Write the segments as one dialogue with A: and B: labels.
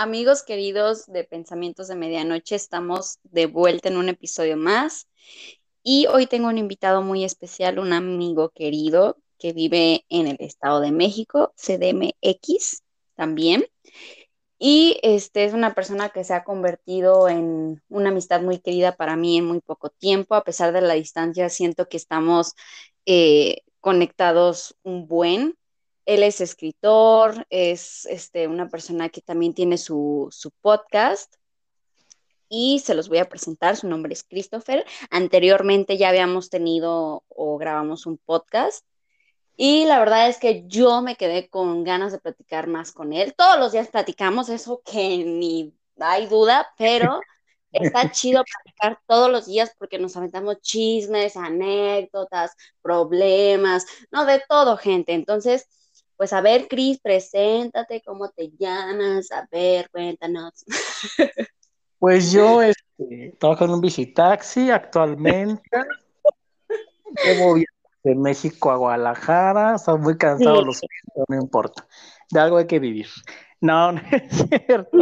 A: Amigos queridos de Pensamientos de Medianoche, estamos de vuelta en un episodio más y hoy tengo un invitado muy especial, un amigo querido que vive en el Estado de México, CDMX también. Y este es una persona que se ha convertido en una amistad muy querida para mí en muy poco tiempo. A pesar de la distancia, siento que estamos eh, conectados un buen. Él es escritor, es este, una persona que también tiene su, su podcast y se los voy a presentar. Su nombre es Christopher. Anteriormente ya habíamos tenido o grabamos un podcast y la verdad es que yo me quedé con ganas de platicar más con él. Todos los días platicamos, eso que ni hay duda, pero está chido platicar todos los días porque nos aventamos chismes, anécdotas, problemas, no de todo, gente. Entonces, pues a ver, Cris, preséntate, ¿cómo te llamas? A ver, cuéntanos.
B: Pues yo este, trabajo en un visitaxi actualmente. Llevo de México a Guadalajara, son muy cansados los no importa. De algo hay que vivir. No, no es cierto.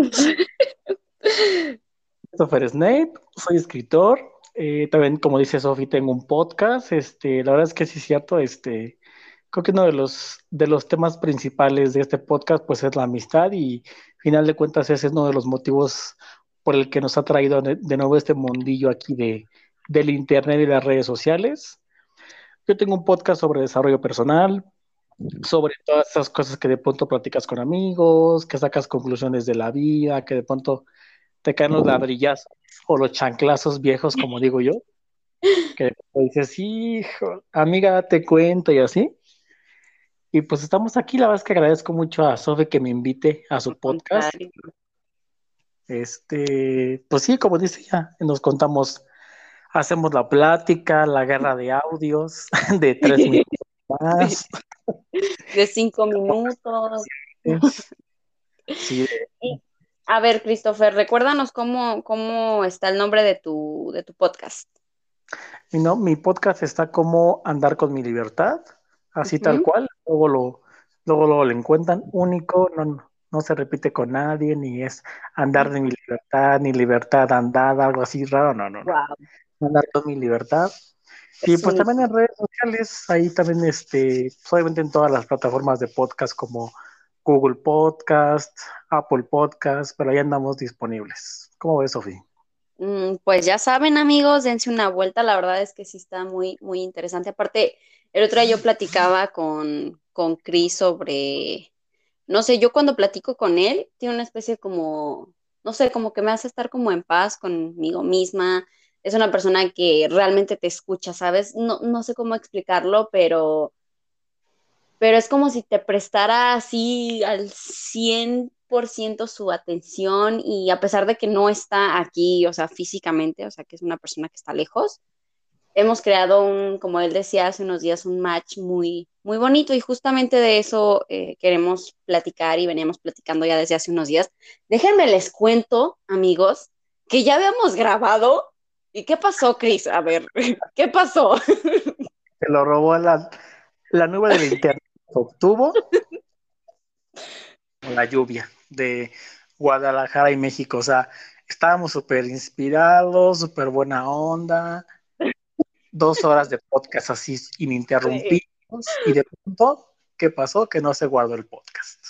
B: Christopher Snape, soy escritor. Eh, también, como dice Sofi, tengo un podcast. Este, la verdad es que sí es cierto, este, creo que uno de los, de los temas principales de este podcast pues es la amistad y final de cuentas ese es uno de los motivos por el que nos ha traído de, nuevo este mundillo aquí de, del internet y las redes sociales. Yo tengo un podcast sobre desarrollo personal, sobre todas esas cosas que de pronto platicas con amigos, que sacas conclusiones de la vida, que de pronto te caen los ladrillazos o los chanclazos viejos, como digo yo, que dices, hijo, amiga, te cuento y así. Y pues estamos aquí, la verdad es que agradezco mucho a Sofe que me invite a su podcast. Este, pues sí, como dice ya, nos contamos hacemos la plática, la guerra de audios de tres minutos más.
A: De cinco minutos. Sí. a ver, Christopher, recuérdanos cómo, cómo está el nombre de tu, de tu podcast.
B: Y no, mi podcast está como Andar con mi libertad, así tal cual. Luego lo, luego lo encuentran único, no, no se repite con nadie, ni es andar de mi libertad, ni libertad andada, algo así raro, no, no, no andar con mi libertad. Y pues también en redes sociales, ahí también, este, obviamente en todas las plataformas de podcast como Google Podcast, Apple Podcast, pero ahí andamos disponibles. ¿Cómo ves, Sofía?
A: Mm, pues ya saben, amigos, dense una vuelta. La verdad es que sí está muy, muy interesante. Aparte, el otro día yo platicaba con, con Chris sobre, no sé, yo cuando platico con él, tiene una especie como, no sé, como que me hace estar como en paz conmigo misma es una persona que realmente te escucha, ¿sabes? No, no sé cómo explicarlo, pero, pero es como si te prestara así al 100% su atención y a pesar de que no está aquí, o sea, físicamente, o sea, que es una persona que está lejos, hemos creado un, como él decía hace unos días, un match muy, muy bonito y justamente de eso eh, queremos platicar y veníamos platicando ya desde hace unos días. Déjenme les cuento, amigos, que ya habíamos grabado ¿Y qué pasó, Chris? A ver, ¿qué pasó?
B: Se lo robó la, la nube del internet. Obtuvo la lluvia de Guadalajara y México. O sea, estábamos súper inspirados, súper buena onda. Dos horas de podcast así ininterrumpidos. Y de pronto, ¿qué pasó? Que no se guardó el podcast.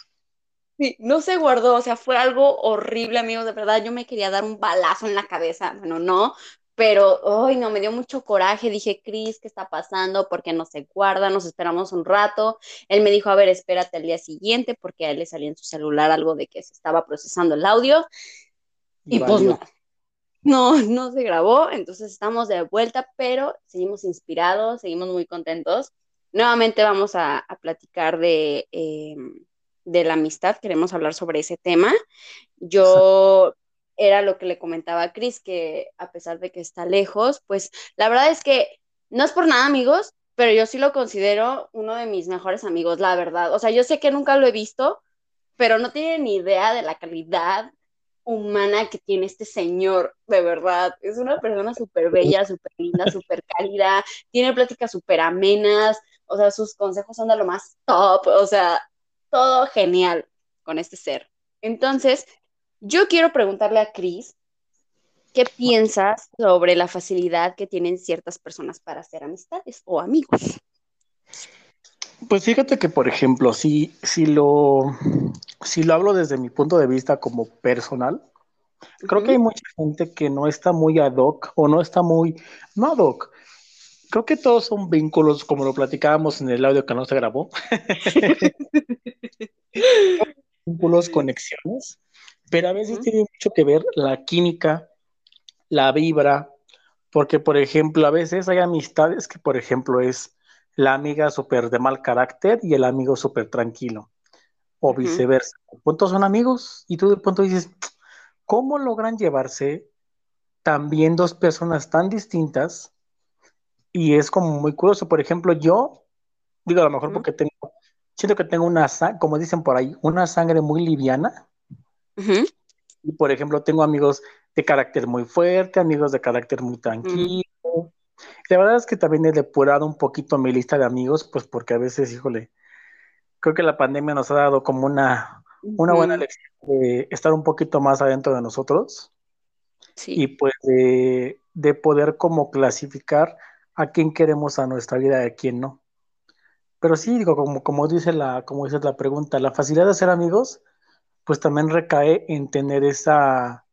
A: Sí, no se guardó, o sea, fue algo horrible, amigos, de verdad, yo me quería dar un balazo en la cabeza, bueno, no, pero, hoy no, me dio mucho coraje. Dije, Cris, ¿qué está pasando? ¿Por qué no se guarda? Nos esperamos un rato. Él me dijo, a ver, espérate al día siguiente, porque a él le salía en su celular algo de que se estaba procesando el audio. Y, pues no. No, no se grabó, entonces estamos de vuelta, pero seguimos inspirados, seguimos muy contentos. Nuevamente vamos a, platicar de, em, de la amistad, queremos hablar sobre ese tema. Yo era lo que le comentaba a Chris, que a pesar de que está lejos, pues la verdad es que no es por nada, amigos, pero yo sí lo considero uno de mis mejores amigos, la verdad. O sea, yo sé que nunca lo he visto, pero no tiene ni idea de la calidad humana que tiene este señor, de verdad. Es una persona súper bella, súper linda, súper cálida, tiene pláticas súper amenas, o sea, sus consejos son de lo más top, o sea, todo genial con este ser. Entonces, yo quiero preguntarle a Cris, ¿qué piensas sobre la facilidad que tienen ciertas personas para hacer amistades o amigos?
B: Pues fíjate que, por ejemplo, si, si, lo, si lo hablo desde mi punto de vista como personal, creo que hay mucha gente que no está muy ad hoc o no está muy, no ad hoc. Creo que todos son vínculos, como lo platicábamos en el audio que no se grabó. vínculos, conexiones, pero a veces tiene mucho que ver la química, la vibra, porque, por ejemplo, a veces hay amistades que, por ejemplo, es la amiga súper de mal carácter y el amigo súper tranquilo, o viceversa. De pronto son amigos y tú de pronto dices, ¿cómo logran llevarse también dos personas tan distintas? Y es como muy curioso. Por ejemplo, yo, digo a lo mejor porque tengo, siento que tengo una, como dicen por ahí, una sangre muy liviana. Y por ejemplo, tengo amigos de carácter muy fuerte, amigos de carácter muy tranquilo, la verdad es que también he depurado un poquito mi lista de amigos, pues porque a veces, híjole, creo que la pandemia nos ha dado como una, una buena lección de estar un poquito más adentro de nosotros y pues de, poder como clasificar a quién queremos a nuestra vida y a quién no. Pero sí, digo, como, como, dice la, como dice la pregunta, la facilidad de ser amigos, pues también recae en tener esa,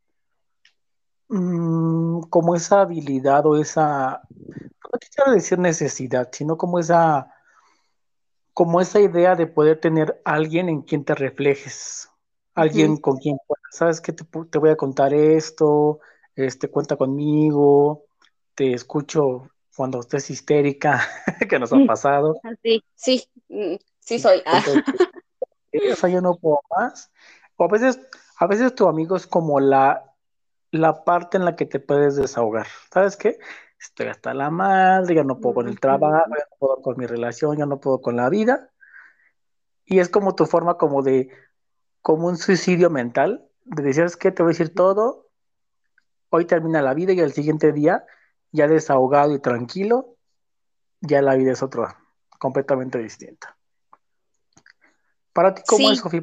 B: mm, como esa habilidad o esa, no quiero decir necesidad, sino como esa, como esa idea de poder tener alguien en quien te reflejes, alguien con quien sabes que te, voy a contar esto, este, cuenta conmigo, te escucho cuando estés histérica, que nos ha pasado.
A: Sí, sí, mm, sí soy.
B: Eso yo no puedo más. O a veces, a veces tu amigo es como la, la parte en la que te puedes desahogar. ¿Sabes qué? estoy hasta la madre, ya no puedo con el trabajo, ya no puedo con mi relación, ya no puedo con la vida. Y es como tu forma como de, como un suicidio mental, de decir, es que te voy a decir todo, hoy termina la vida y al siguiente día, ya desahogado y tranquilo, ya la vida es otra, completamente distinta. Para ti, ¿cómo es, Sofía?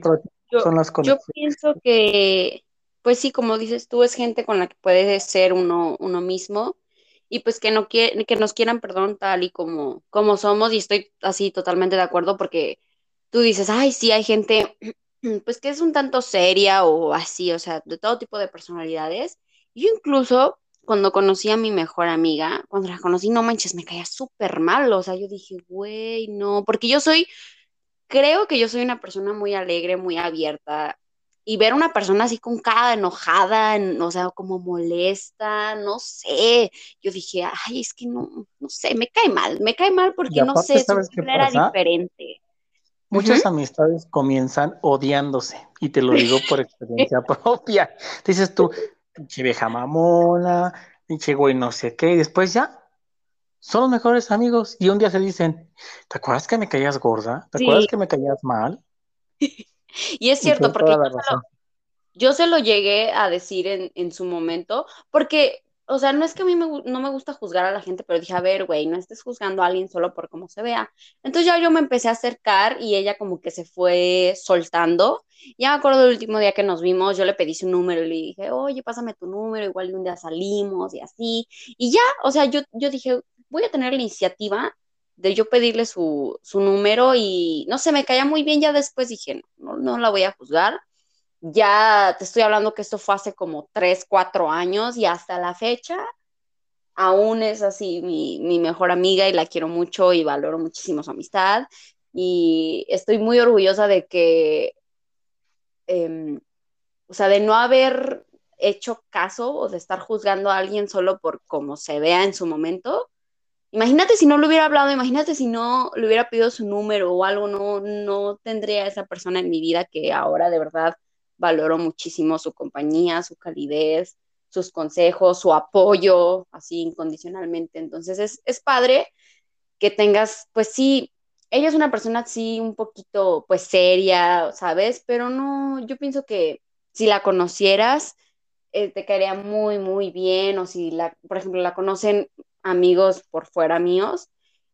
A: son las conexiones. Yo pienso que, pues sí, como dices tú, es gente con la que puedes ser uno, uno mismo y pues que, no que nos quieran, perdón, tal y como, como somos, y estoy así totalmente de acuerdo porque tú dices, ay, sí, hay gente, pues que es un tanto seria o así, o sea, de todo tipo de personalidades. Yo incluso cuando conocí a mi mejor amiga, cuando la conocí, no manches, me caía súper mal, o sea, yo dije, güey, no, porque yo soy, creo que yo soy una persona muy alegre, muy abierta, y ver a una persona así con cara enojada, o sea, como molesta, no sé. Yo dije, ay, es que no, no sé, me cae mal, me cae mal porque no sé, su era diferente.
B: Muchas amistades comienzan odiándose, y te lo digo por experiencia propia. Dices tú, pinche vieja mamona, pinche güey no sé qué, y después ya son los mejores amigos, y un día se dicen, ¿te acuerdas que me caías gorda? ¿Te acuerdas que me caías mal?
A: Y es cierto, porque yo se, lo, llegué a decir en, su momento, porque, o sea, no es que a mí no me gusta juzgar a la gente, pero dije, a ver, güey, no estés juzgando a alguien solo por cómo se vea. Entonces ya yo me empecé a acercar y ella como que se fue soltando. Ya me acuerdo del último día que nos vimos, yo le pedí su número y le dije, oye, pásame tu número, igual un día salimos y así. Y ya, o sea, yo, yo dije, voy a tener la iniciativa de yo pedirle su, número y no sé, me caía muy bien, ya después dije, no, no, la voy a juzgar. Ya te estoy hablando que esto fue hace como tres, cuatro años y hasta la fecha aún es así mi, mejor amiga y la quiero mucho y valoro muchísimo su amistad y estoy muy orgullosa de que, em, o sea, de no haber hecho caso o de estar juzgando a alguien solo por cómo se vea en su momento, Imagínate si no lo hubiera hablado, imagínate si no le hubiera pedido su número o algo, no, no tendría esa persona en mi vida que ahora de verdad valoro muchísimo su compañía, su calidez, sus consejos, su apoyo, así incondicionalmente. Entonces es, es padre que tengas, pues sí, ella es una persona así un poquito pues seria, ¿sabes? Pero no, yo pienso que si la conocieras, eh, te caería muy, muy bien, o si la, por ejemplo, la conocen amigos por fuera míos.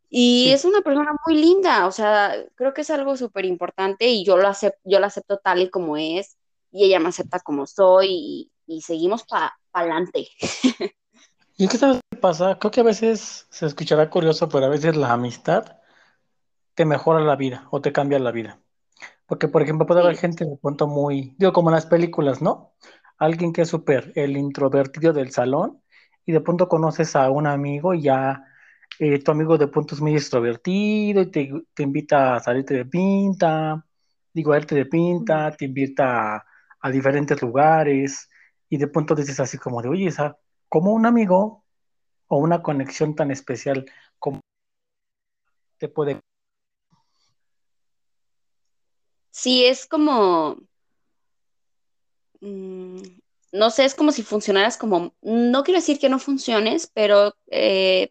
A: Y es una persona muy linda, o sea, creo que es algo súper importante y yo lo, acepto, yo lo acepto tal y como es. y ella me acepta como soy y, seguimos para adelante.
B: ¿Y qué sabes qué pasa? Creo que a veces se escuchará curioso, pero a veces la amistad te mejora la vida o te cambia la vida. Porque, por ejemplo, puede haber gente de pronto muy, digo, como en las películas, ¿no? Alguien que es súper el introvertido del salón y de pronto conoces a un amigo y ya eh, tu amigo de pronto es muy extrovertido y te, invita a salirte de pinta, digo, a irte de pinta, te invita a, diferentes lugares y de pronto dices así como de, oye, esa, como un amigo o una conexión tan especial como te puede...
A: Sí, es como... No sé, es como si funcionaras como, no quiero decir que no funciones, pero eh,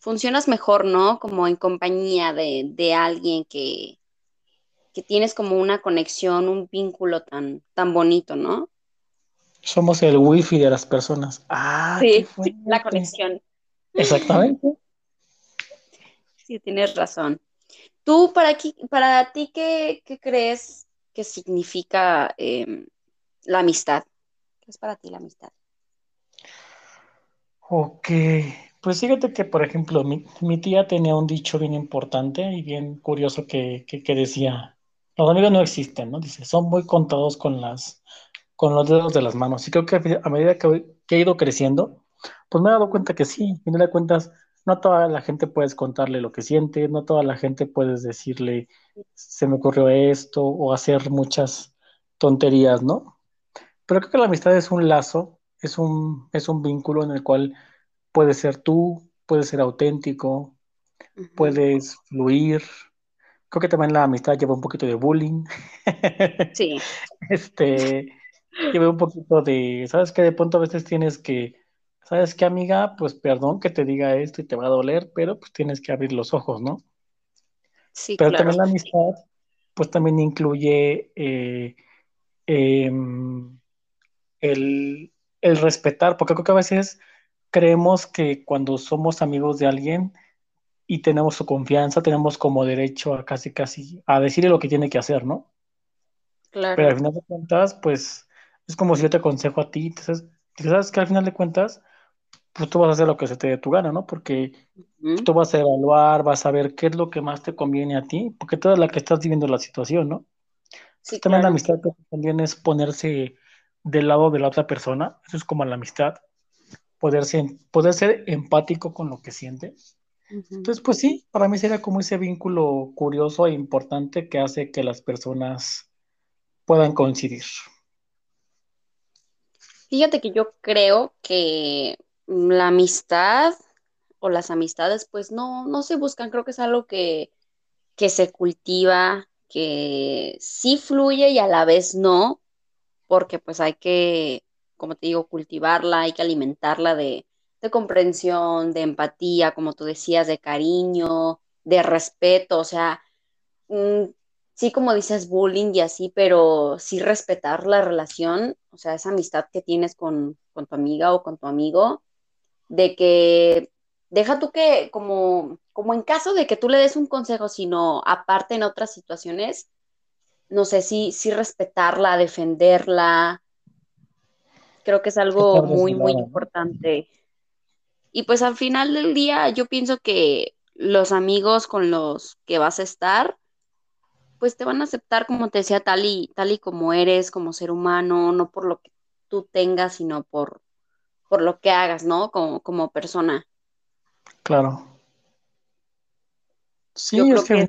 A: funcionas mejor, ¿no? Como en compañía de, alguien que, que, tienes como una conexión, un vínculo tan, tan bonito, ¿no?
B: Somos el wifi de las personas. Ah,
A: sí, la conexión.
B: Exactamente.
A: Sí, tienes razón. Tú, para, aquí, para ti, ¿qué, crees que significa em, la amistad? ¿Qué es para ti la amistad?
B: Ok, pues fíjate que, por ejemplo, mi, tía tenía un dicho bien importante y bien curioso que, decía, los amigos no existen, ¿no? Dice, son muy contados con las, con los dedos de las manos. Y creo que a medida que, he ido creciendo, pues me he dado cuenta que sí, fin de cuentas, no toda la gente puedes contarle lo que siente, no toda la gente puedes decirle, se me ocurrió esto, o hacer muchas tonterías, ¿no? Pero creo que la amistad es un lazo, es un, es un vínculo en el cual puedes ser tú, puedes ser auténtico, puedes fluir. Creo que también la amistad lleva un poquito de bullying.
A: Sí.
B: este, lleva un poquito de, ¿sabes qué? De pronto a veces tienes que, ¿sabes qué, amiga? Pues perdón que te diga esto y te va a doler, pero pues tienes que abrir los ojos, ¿no?
A: Sí,
B: pero también la amistad, pues también incluye eh, em, el, el respetar, porque creo que a veces creemos que cuando somos amigos de alguien y tenemos su confianza, tenemos como derecho a casi, casi, a decirle lo que tiene que hacer, ¿no?
A: Claro.
B: Pero al final de cuentas, pues, es como si yo te aconsejo a ti, sabes, sabes que al final de cuentas, pues tú vas a hacer lo que se te dé tu gana, ¿no? Porque tú vas a evaluar, vas a ver qué es lo que más te conviene a ti, porque tú eres la que estás viviendo la situación, ¿no? Sí, también la amistad también es ponerse del lado de la otra persona, eso es como la amistad, poder ser, poder ser empático con lo que siente. Entonces, pues sí, para mí sería como ese vínculo curioso e importante que hace que las personas puedan coincidir.
A: Fíjate que yo creo que la amistad o las amistades, pues no, no se buscan, creo que es algo que, que se cultiva, que sí fluye y a la vez no, porque pues hay que como te digo, cultivarla, hay que alimentarla de, comprensión, de empatía, como tú decías, de cariño, de respeto, o sea, mm, sí como dices bullying y así, pero sí respetar la relación, o sea, esa amistad que tienes con, con tu amiga o con tu amigo, de que deja tú que como, como en caso de que tú le des un consejo, sino aparte en otras situaciones, no sé, sí, sí respetarla, defenderla, Creo que es algo muy, muy importante. Y pues al final del día yo pienso que los amigos con los que vas a estar, pues te van a aceptar como te decía, tal y, tal y como eres, como ser humano, no por lo que tú tengas, sino por, por lo que hagas, ¿no? Como, como persona.
B: Claro. Sí, es que,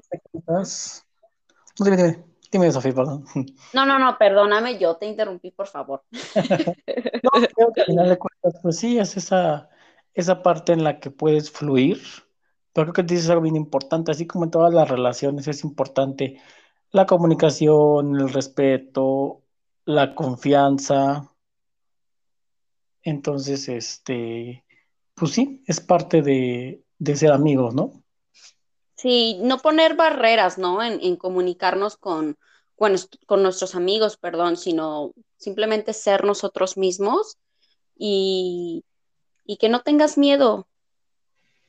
B: Dime, Dime, Sofía, perdón.
A: No, no, no, perdóname, yo te interrumpí, por favor.
B: no, creo que al final de cuentas, pues sí, es esa, esa parte en la que puedes fluir, pero creo que dices algo bien importante, así como en todas las relaciones es importante la comunicación, el respeto, la confianza. Entonces, este, pues sí, es parte de, de ser amigos, ¿no?
A: Sí, no poner barreras, ¿no? En, comunicarnos con, con, nuestros amigos, perdón, sino simplemente ser nosotros mismos y, que no tengas miedo.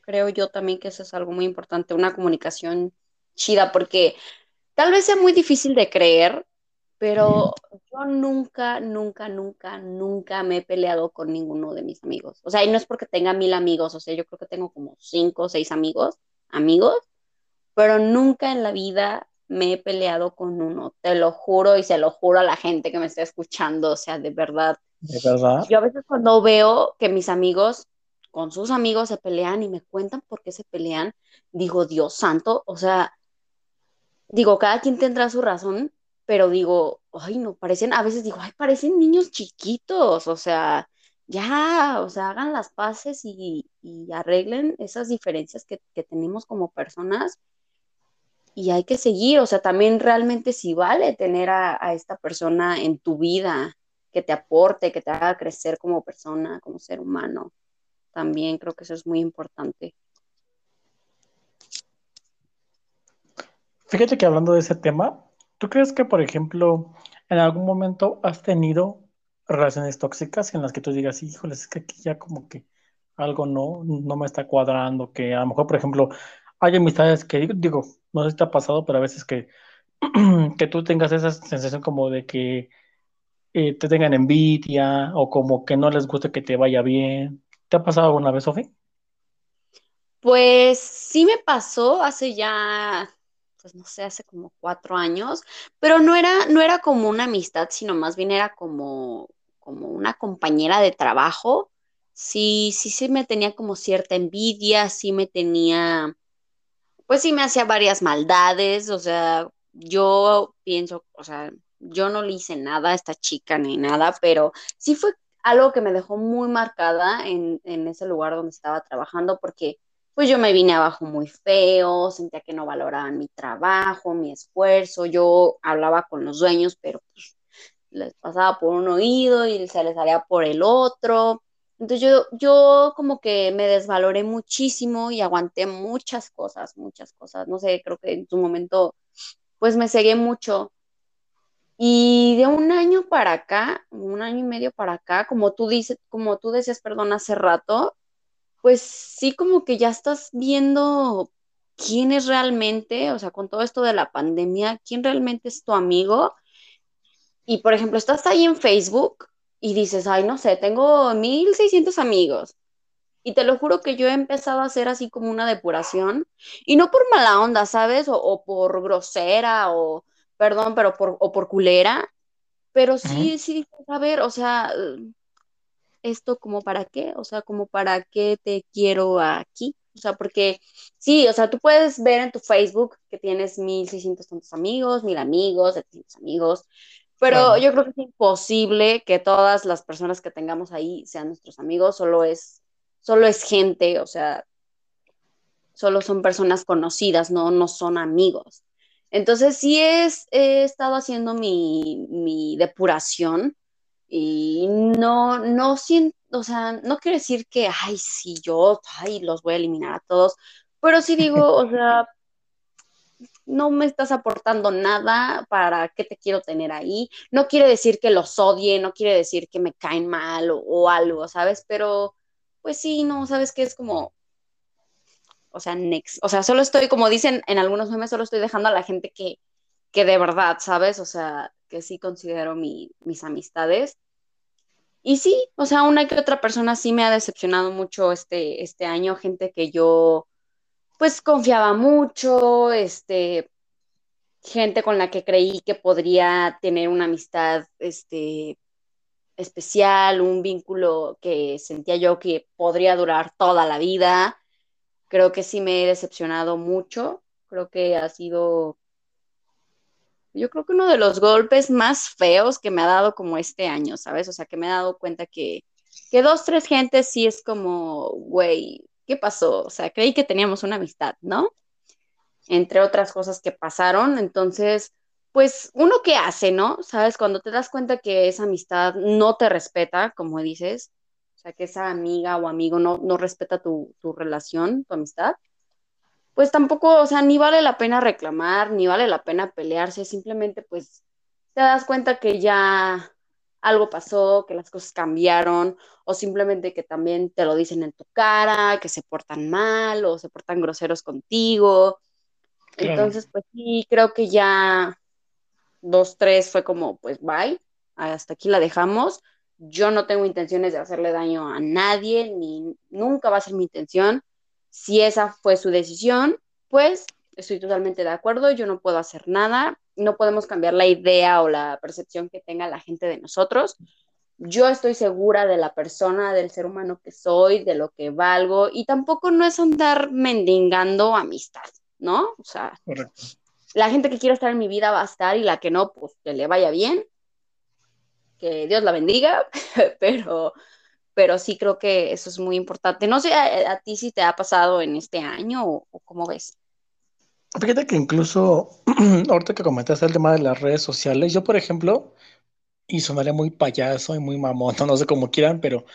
A: Creo yo también que eso es algo muy importante, una comunicación chida, porque tal vez sea muy difícil de creer, pero yo nunca, nunca, nunca, nunca me he peleado con ninguno de mis amigos. O sea, y no es porque tenga mil amigos, o sea, yo creo que tengo como cinco o seis amigos, amigos, pero nunca en la vida me he peleado con uno, te lo juro y se lo juro a la gente que me está escuchando, o sea, de verdad.
B: De verdad.
A: Yo a veces cuando veo que mis amigos con sus amigos se pelean y me cuentan por qué se pelean, digo, Dios santo, o sea, digo, cada quien tendrá su razón, pero digo, ay, no, parecen, a veces digo, ay, parecen niños chiquitos, o sea, ya, o sea, hagan las paces y, arreglen esas diferencias que, tenemos como personas y hay que seguir, o sea, también realmente si vale tener a, esta persona en tu vida, que te aporte, que te haga crecer como persona, como ser humano. También creo que eso es muy importante.
B: Fíjate que hablando de ese tema, ¿Tú crees que, por ejemplo, en algún momento has tenido relaciones tóxicas en las que tú digas, híjole, es que aquí ya como que algo no, no me está cuadrando, que a lo mejor, por ejemplo, hay amistades que digo, no sé si te ha pasado, pero a veces que, que tú tengas esa sensación como de que eh, te tengan envidia o como que no les guste que te vaya bien. ¿Te ha pasado alguna vez, Sofi?
A: Pues sí me pasó hace ya pues no sé, hace como cuatro años, pero no era, no era como una amistad, sino más bien era como, como una compañera de trabajo. Sí, sí, sí me tenía como cierta envidia, sí me tenía, pues sí me hacía varias maldades, o sea, yo pienso, o sea, yo no le hice nada a esta chica ni nada, pero sí fue algo que me dejó muy marcada en, en ese lugar donde estaba trabajando, porque pues yo me vine abajo muy feo, sentía que no valoraban mi trabajo, mi esfuerzo, yo hablaba con los dueños, pero pues les pasaba por un oído y se les salía por el otro. Entonces yo, yo como que me desvaloré muchísimo y aguanté muchas cosas, muchas cosas. No sé, creo que en su momento pues me cegué mucho. Y de un año para acá, un año y medio para acá, como tú dices, como tú decías, perdón, hace rato, pues sí como que ya estás viendo quién es realmente, o sea, con todo esto de la pandemia, quién realmente es tu amigo. Y por ejemplo, estás ahí en Facebook y dices, ay, no sé, tengo 1600 amigos. Y te lo juro que yo he empezado a hacer así como una depuración. Y no por mala onda, ¿sabes? O, por grosera, o, perdón, pero por, o por culera. Pero sí, sí, a ver, o sea, esto como para qué, o sea, como para qué te quiero aquí, o sea, porque sí, o sea, tú puedes ver en tu Facebook que tienes 1600 tantos amigos, mil amigos, 700 amigos, pero yo creo que es imposible que todas las personas que tengamos ahí sean nuestros amigos, solo es, solo es gente, o sea, solo son personas conocidas, no, no son amigos. Entonces sí es, he estado haciendo mi, mi depuración y no, no siento, o sea, no quiero decir que, ay, sí, yo, ay, los voy a eliminar a todos, pero sí digo, o sea, no me estás aportando nada, ¿para qué te quiero tener ahí? No quiere decir que los odie, no quiere decir que me caen mal o, algo, ¿sabes? Pero, pues sí, no, ¿sabes qué? Es como, o sea, next, o sea, solo estoy, como dicen en algunos memes, solo estoy dejando a la gente que, que de verdad, ¿sabes? O sea, que sí considero mis amistades. Y sí, o sea, una que otra persona sí me ha decepcionado mucho este, este año, gente que yo pues confiaba mucho, este, gente con la que creí que podría tener una amistad este, especial, un vínculo que sentía yo que podría durar toda la vida. Creo que sí me he decepcionado mucho, creo que ha sido yo creo que uno de los golpes más feos que me ha dado como este año, ¿sabes? O sea, que me he dado cuenta que, que dos, tres gentes sí es como, güey, ¿qué pasó? O sea, creí que teníamos una amistad, ¿no? Entre otras cosas que pasaron. Entonces, pues uno qué hace, ¿no? ¿Sabes? Cuando te das cuenta que esa amistad no te respeta, como dices, o sea, que esa amiga o amigo no, no respeta tu, tu relación, tu amistad, pues tampoco, o sea, ni vale la pena reclamar, ni vale la pena pelearse, simplemente pues te das cuenta que ya algo pasó, que las cosas cambiaron, o simplemente que también te lo dicen en tu cara, que se portan mal o se portan groseros contigo. Entonces, pues sí, creo que ya, dos, tres fue como, pues bye, hasta aquí la dejamos. Yo no tengo intenciones de hacerle daño a nadie, ni nunca va a ser mi intención. Si esa fue su decisión, pues estoy totalmente de acuerdo, yo no puedo hacer nada, no podemos cambiar la idea o la percepción que tenga la gente de nosotros. Yo estoy segura de la persona, del ser humano que soy, de lo que valgo, y tampoco no es andar mendigando amistad, ¿no? O sea,
B: Correcto.
A: la gente que quiera estar en mi vida va a estar y la que no, pues que le vaya bien, que Dios la bendiga, pero, pero sí creo que eso es muy importante. No sé a, a ti si te ha pasado en este año o, o cómo ves.
B: Fíjate que incluso ahorita que comentaste el tema de las redes sociales, yo por ejemplo, y sonaré muy payaso y muy mamón, no sé cómo quieran, pero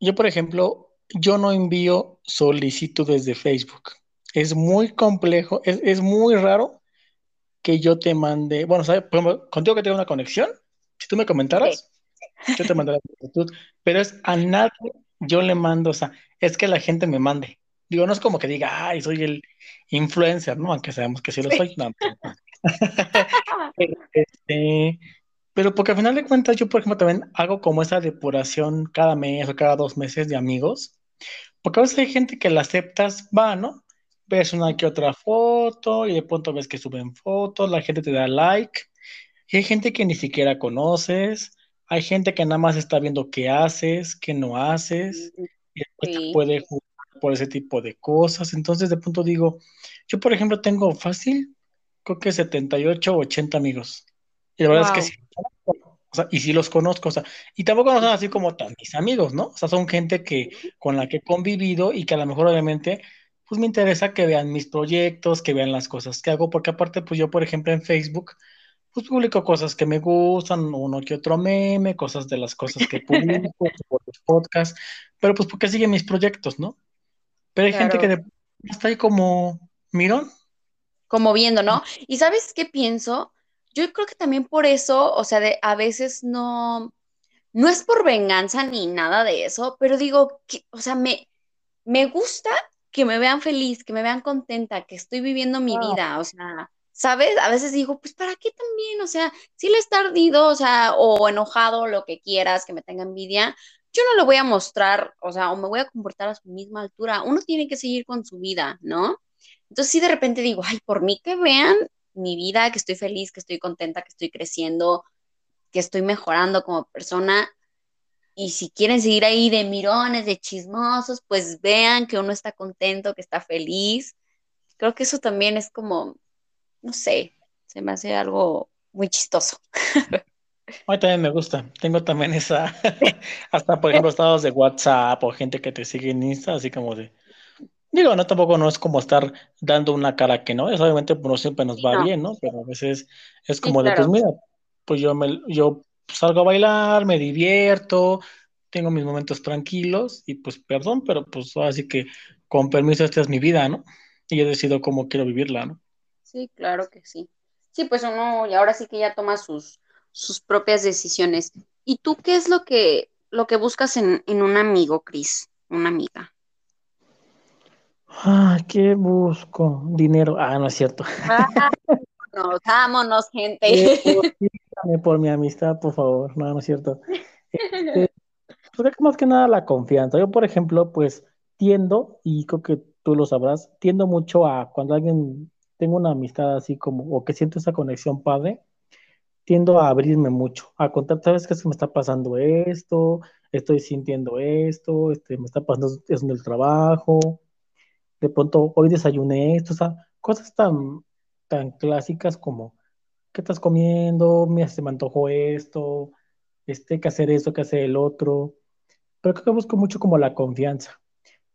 B: yo por ejemplo, yo no envío solicitudes de Facebook. Es muy complejo, es, es muy raro que yo te mande, bueno, ¿sabes? Por ejemplo, contigo que tengo una conexión, si tú me comentaras, yo te mandaré la solicitud, pero es a nadie yo le mando, o sea, es que la gente me mande. Digo, no es como que diga, ay, soy el influencer, ¿no? Aunque sabemos que sí lo soy. No, este, pero porque al final de cuentas yo, por ejemplo, también hago como esa depuración cada mes o cada dos meses de amigos, porque a veces hay gente que la aceptas, va, ¿no? Ves una que otra foto y de pronto ves que suben fotos, la gente te da like, y hay gente que ni siquiera conoces, hay gente que nada más está viendo qué haces, qué no haces, y después te puede juzgar por ese tipo de cosas. Entonces, de pronto digo, yo, por ejemplo, tengo fácil, creo que 78 o 80 amigos. Y la verdad es que sí, o sea, y sí los conozco, o sea, y tampoco no son así como tan mis amigos, ¿no? O sea, son gente que con la que he convivido y que a lo mejor obviamente, pues me interesa que vean mis proyectos, que vean las cosas que hago, porque aparte, pues yo, por ejemplo, en Facebook, pues publico cosas que me gustan, uno que otro meme, cosas de las cosas que publico, por los podcasts, pero pues porque siguen mis proyectos, ¿no? Pero hay gente que
A: Claro.
B: de, está ahí como, mirón,
A: como viendo, ¿no? Y ¿sabes qué pienso? Yo creo que también por eso, o sea, de, a veces no, no es por venganza ni nada de eso, pero digo, que, o sea, me, me gusta que me vean feliz, que me vean contenta, que estoy viviendo mi
B: ah,
A: vida, o sea, ¿sabes? A veces digo, pues ¿para qué también? O sea, si le está ardido, o sea, o enojado, lo que quieras, que me tenga envidia, yo no le voy a mostrar, o sea, o me voy a comportar a su misma altura. Uno tiene que seguir con su vida, ¿no? Entonces sí de repente digo, ay, por mí que vean mi vida, que estoy feliz, que estoy contenta, que estoy creciendo, que estoy mejorando como persona. Y si quieren seguir ahí de mirones, de chismosos, pues vean que uno está contento, que está feliz. Creo que eso también es como, no sé, se me hace algo muy chistoso.
B: a mí también me gusta. Tengo también esa, hasta por ejemplo, estados de WhatsApp o gente que te sigue en Insta, así como de, digo, no, tampoco no es como estar dando una cara que no, es obviamente pues, no siempre nos va
A: no,
B: bien, ¿no? Pero a veces es
A: sí,
B: como de, pues mira, pues yo me, yo salgo a bailar, me divierto, tengo mis momentos tranquilos y pues perdón, pero pues así que con permiso esta es mi vida, ¿no? Y yo decido cómo quiero vivirla, ¿no?
A: Sí, claro que sí. Sí, pues uno, y ahora sí que ya toma sus, sus propias decisiones. ¿Y tú qué es lo que, lo que buscas en, en un amigo, Cris? Una amiga.
B: Ah, ¿qué busco? Dinero. Ah, no es cierto.
A: Vámonos, vámonos, gente.
B: Deposítame por mi amistad, por favor. No, no es cierto. Este, pues creo que más que nada la confianza. Yo, por ejemplo, pues tiendo, y creo que tú lo sabrás, tiendo mucho a cuando alguien tengo una amistad así como, o que siento esa conexión padre, tiendo a abrirme mucho, a contar, ¿sabes qué que me está pasando esto? Estoy sintiendo esto, este, me está pasando eso en el trabajo, de pronto hoy desayuné esto, o sea, cosas tan, tan clásicas como, ¿qué estás comiendo? Mira, se me antojó esto, este, que hacer esto, que hacer el otro, pero creo que busco mucho como la confianza,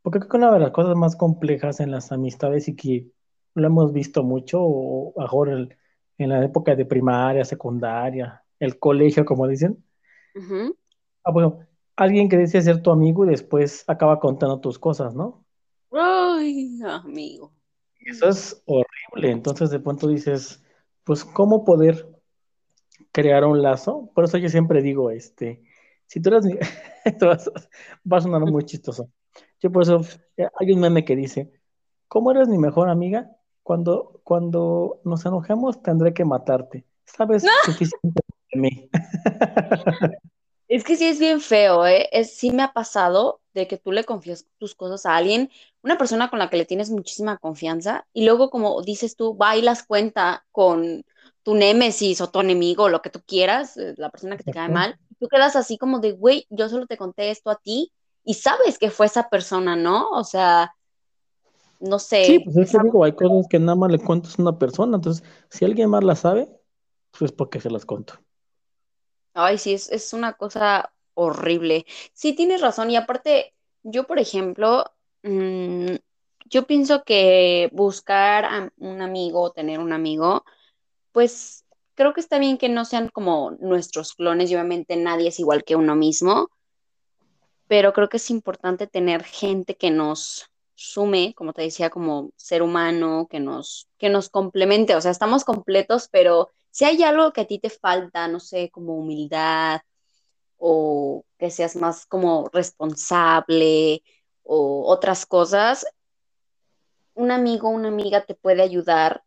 B: porque creo que una de las cosas más complejas en las amistades y que lo hemos visto mucho, o ahora el- en la época de primaria, secundaria, el colegio, como dicen, ah, bueno, alguien que dice ser tu amigo y después acaba contando tus cosas, ¿no?
A: Ay, amigo.
B: Eso es horrible. Entonces de pronto dices, pues, ¿cómo poder crear un lazo? Por eso yo siempre digo, este, si tú eres mi... Esto va a va a sonar muy chistoso. Yo por eso, eh, hay un meme que dice, ¿cómo eres mi mejor amiga? Cuando, cuando nos enojemos tendré que matarte. sabes suficiente de mí.
A: Es que sí es bien feo, ¿eh? Es, sí me ha pasado de que tú le confías tus cosas a alguien, una persona con la que le tienes muchísima confianza, y luego, como dices tú, bailas cuenta con tu némesis o tu enemigo, lo que tú quieras, eh, la persona que te cae mal, tú quedas así como de, güey, yo solo te conté esto a ti, y sabes que fue esa persona, ¿no? O sea, no sé.
B: Sí, pues es que digo, hay cosas que nada más le cuentas a una persona, entonces, si alguien más la sabe, pues porque se las cuento.
A: Ay, sí, es, es una cosa horrible. Sí, tienes razón. Y aparte, yo, por ejemplo, mm, yo pienso que buscar a un amigo o tener un amigo, pues creo que está bien que no sean como nuestros clones y obviamente nadie es igual que uno mismo, pero creo que es importante tener gente que nos sume, como te decía, como ser humano, que nos, que nos complemente. O sea, estamos completos, pero si hay algo que a ti te falta, no sé, como humildad o que seas más como responsable o otras cosas, un amigo una amiga te puede ayudar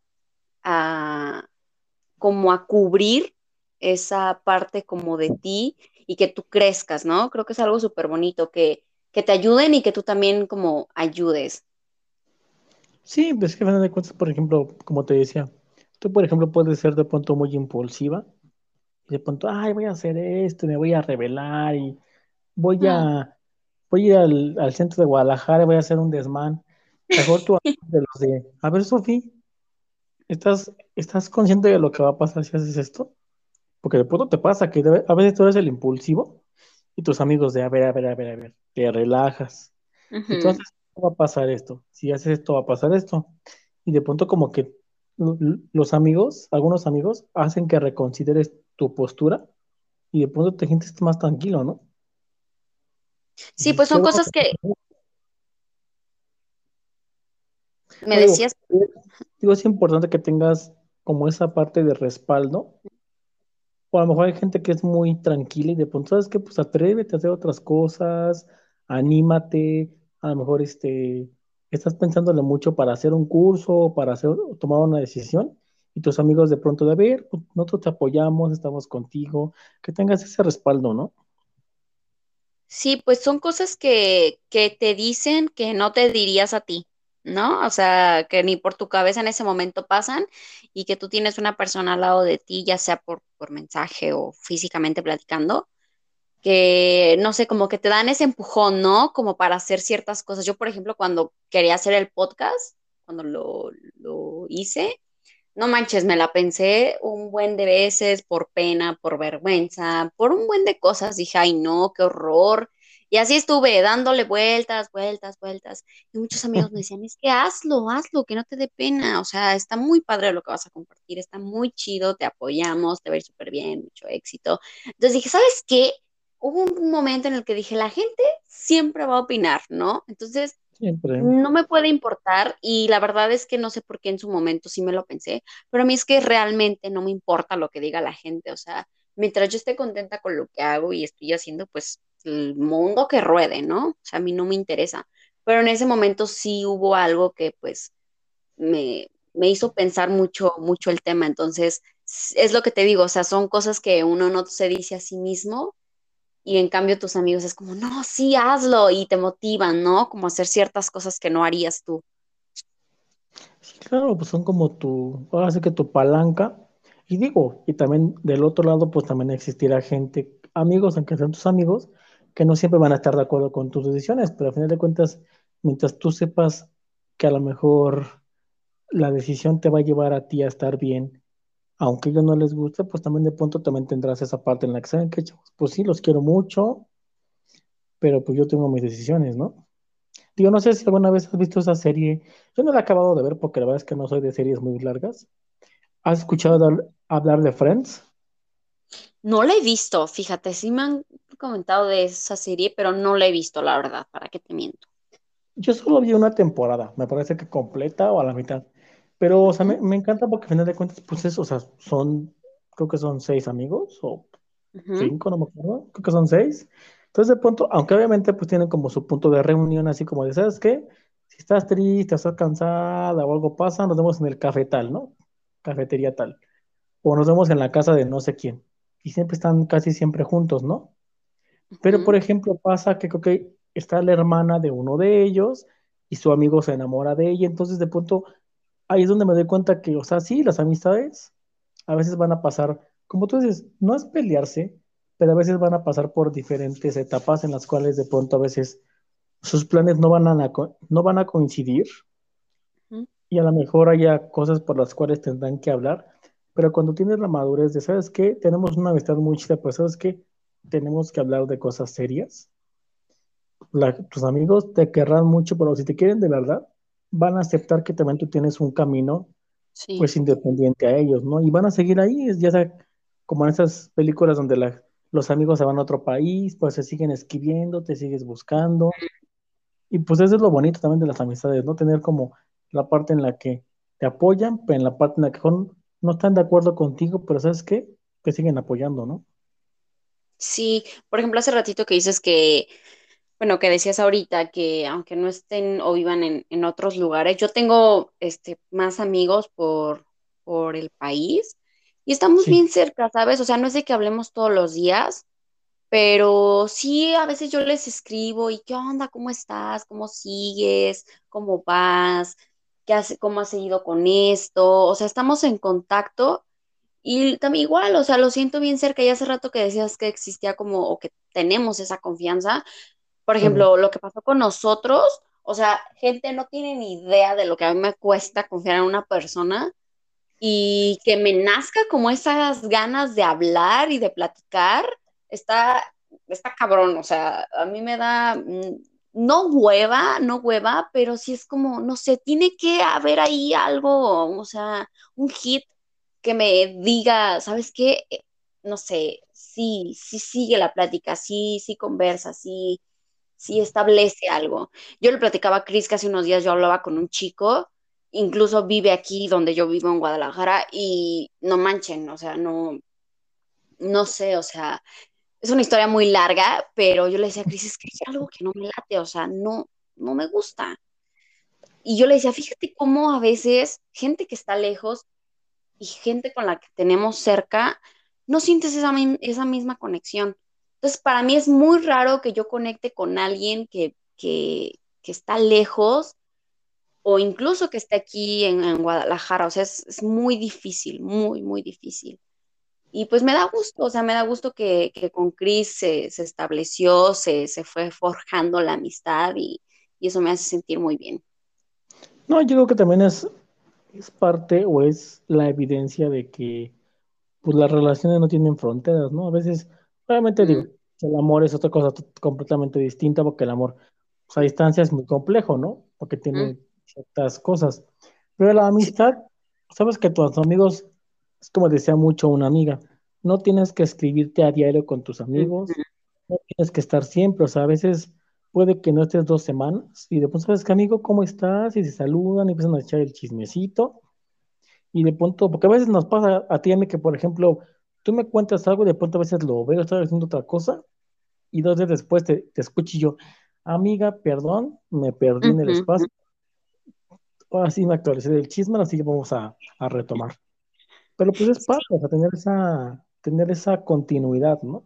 A: a como a cubrir esa parte como de ti y que tú crezcas, ¿no? Creo que es algo súper bonito, que, que te ayuden y que tú también como ayudes.
B: Sí, pues que a final de cuentas, por ejemplo, como te decía, Tú, por ejemplo, puedes ser de pronto muy impulsiva y de pronto, ay, voy a hacer esto, me voy a revelar y voy a, voy a ir al, al centro de Guadalajara y voy a hacer un desmán. Mejor tú de los de, a ver, Sofía, ¿estás, ¿estás consciente de lo que va a pasar si haces esto? Porque de pronto te pasa que a veces tú eres el impulsivo y tus amigos de, a ver, a ver, a ver, a ver, te relajas. Entonces, ¿cómo va a pasar esto? Si haces esto, va a pasar esto. Y de pronto como que los amigos, algunos amigos, hacen que reconsideres tu postura y de pronto te sientes más tranquilo, ¿no?
A: Sí, pues son cosas que... Me decías...
B: Digo, es importante que tengas como esa parte de respaldo. O a lo mejor hay gente que es muy tranquila y de pronto, ¿sabes qué? Pues atrévete a hacer otras cosas, anímate, a lo mejor este, estás pensándole mucho para hacer un curso, para hacer, tomar una decisión, y tus amigos de pronto de ver, pues, nosotros te apoyamos, estamos contigo, que tengas ese respaldo, ¿no?
A: Sí, pues son cosas que, que te dicen que no te dirías a ti, ¿no? O sea, que ni por tu cabeza en ese momento pasan y que tú tienes una persona al lado de ti, ya sea por, por mensaje o físicamente platicando, que, no sé, como que te dan ese empujón, ¿no? Como para hacer ciertas cosas. Yo, por ejemplo, cuando quería hacer el podcast, cuando lo, lo hice, no manches, me la pensé un buen de veces por pena, por vergüenza, por un buen de cosas. Dije, ay, no, qué horror. Y así estuve dándole vueltas, vueltas, vueltas. Y muchos amigos me decían, es que hazlo, hazlo, que no te dé pena. O sea, está muy padre lo que vas a compartir, está muy chido, te apoyamos, te va a ir súper bien, mucho éxito. Entonces dije, ¿sabes qué? hubo un momento en el que dije, la gente siempre va a opinar, ¿no? Entonces, no me puede importar y la verdad es que no sé por qué en su momento sí me lo pensé, pero a mí es que realmente no me importa lo que diga la gente, o sea, mientras yo esté contenta con lo que hago y estoy haciendo, pues el mundo que ruede, ¿no? O sea, a mí no me interesa, pero en ese momento sí hubo algo que pues me, me hizo pensar mucho, mucho el tema, entonces es lo que te digo, o sea, son cosas que uno no se dice a sí mismo y en cambio tus amigos es como, no, sí, hazlo y te motivan, ¿no? Como hacer ciertas cosas que no harías tú.
B: Sí, claro, pues son como tu, ahora sí que tu palanca. Y digo, y también del otro lado, pues también existirá gente, amigos, aunque sean tus amigos, que no siempre van a estar de acuerdo con tus decisiones, pero al final de cuentas, mientras tú sepas que a lo mejor la decisión te va a llevar a ti a estar bien aunque ellos no les guste, pues también de pronto también tendrás esa parte en la que saben que, pues sí, los quiero mucho, pero pues yo tengo mis decisiones, ¿no? Digo, no sé si alguna vez has visto esa serie, yo no la he acabado de ver porque la verdad es que no soy de series muy largas. ¿Has escuchado hablar de Friends?
A: No la he visto, fíjate, sí me han comentado de esa serie, pero no la he visto, la verdad, ¿para qué te miento?
B: Yo solo vi una temporada, me parece que completa o a la mitad. Pero, o sea, me, encanta porque al final de cuentas, pues eso, o sea, son, creo que son seis amigos o cinco, no me acuerdo, creo que son seis. Entonces, de pronto, aunque obviamente pues tienen como su punto de reunión, así como de, ¿sabes qué? Si estás triste, estás cansada o algo pasa, nos vemos en el café tal, ¿no? Cafetería tal. o nos vemos en la casa de no sé quién, y siempre están casi siempre juntos, ¿no? Pero, por ejemplo, pasa que, que está la hermana de uno de ellos y su amigo se enamora de ella, entonces de pronto ahí es donde me doy cuenta que, o sea, sí, las amistades a veces van a pasar, como tú dices, no es pelearse, pero a veces van a pasar por diferentes etapas en las cuales de pronto a veces sus planes no van a, no van a coincidir y a lo mejor haya cosas por las cuales tendrán que hablar, pero cuando tienes la madurez de, ¿sabes qué? Tenemos una amistad muy chida, pues ¿sabes qué? Tenemos que hablar de cosas serias. tus amigos te querrán mucho, pero si te quieren de verdad, van a aceptar que también tú tienes un camino, pues independiente a ellos, ¿no? Y van a seguir ahí, ya sea como en esas películas donde los amigos se van a otro país, pues se siguen escribiendo, te sigues buscando. Y pues eso es lo bonito también de las amistades, ¿no? Tener como la parte en la que te apoyan, pero en la parte en la que no están de acuerdo contigo, pero ¿sabes qué? Que siguen apoyando, ¿no?
A: Sí, por ejemplo, hace ratito que dices que, bueno, que decías ahorita que aunque no estén o vivan en, otros lugares, yo tengo este, más amigos por, por el país y estamos bien cerca, ¿sabes? O sea, no es de que hablemos todos los días, pero sí, a veces yo les escribo y qué onda, cómo estás, cómo sigues, cómo vas, qué hace, cómo has seguido con esto. O sea, estamos en contacto y también igual, o sea, lo siento bien cerca. Y hace rato que decías que existía como, o que tenemos esa confianza. Por ejemplo, lo que pasó con nosotros, o sea, gente no tiene ni idea de lo que a mí me cuesta confiar en una persona y que me nazca como esas ganas de hablar y de platicar está, está cabrón, o sea, a mí me da, mm, no hueva, no hueva, pero sí es como, no sé, tiene que haber ahí algo, o sea, un hit que me diga, ¿sabes qué? No sé, sí, sí sigue la plática, sí, sí conversa, sí, sí establece algo. Yo le platicaba a Chris que hace unos días yo hablaba con un chico, incluso vive aquí donde yo vivo en Guadalajara y no manchen, o sea, no, no sé, o sea, es una historia muy larga, pero yo le decía a Cris, es que hay algo que no me late, o sea, no, no me gusta. Y yo le decía, fíjate cómo a veces gente que está lejos y gente con la que tenemos cerca, no sientes esa, misma conexión. Entonces, para mí es muy raro que yo conecte con alguien que, que, está lejos o incluso que esté aquí en, Guadalajara. O sea, es, muy difícil, muy, muy difícil. Y pues me da gusto, o sea, me da gusto que, con Chris se, estableció, se, fue forjando la amistad y, eso me hace sentir muy bien.
B: No, yo creo que también es, es parte o es la evidencia de que pues las relaciones no tienen fronteras, ¿no? A veces, obviamente digo, el amor es otra cosa completamente distinta porque el amor pues, a distancia es muy complejo, ¿no? Porque tiene ciertas cosas. Pero la amistad, sabes que tus amigos es como decía mucho una amiga, no tienes que escribirte a diario con tus amigos, no tienes que estar siempre, o sea, a veces puede que no estés dos semanas y de pronto sabes que amigo, ¿cómo estás? Y se saludan y empiezan a echar el chismecito y de pronto, porque a veces nos pasa a ti a mí que, por ejemplo, tú me cuentas algo y de pronto a veces lo veo, estás haciendo otra cosa y dos días después te, te escucho y yo, amiga, perdón, me perdí en el espacio. Ahora sí me actualicé del chisme, así que vamos a, a retomar. Pero pues es parte, o tener esa, tener esa continuidad, ¿no?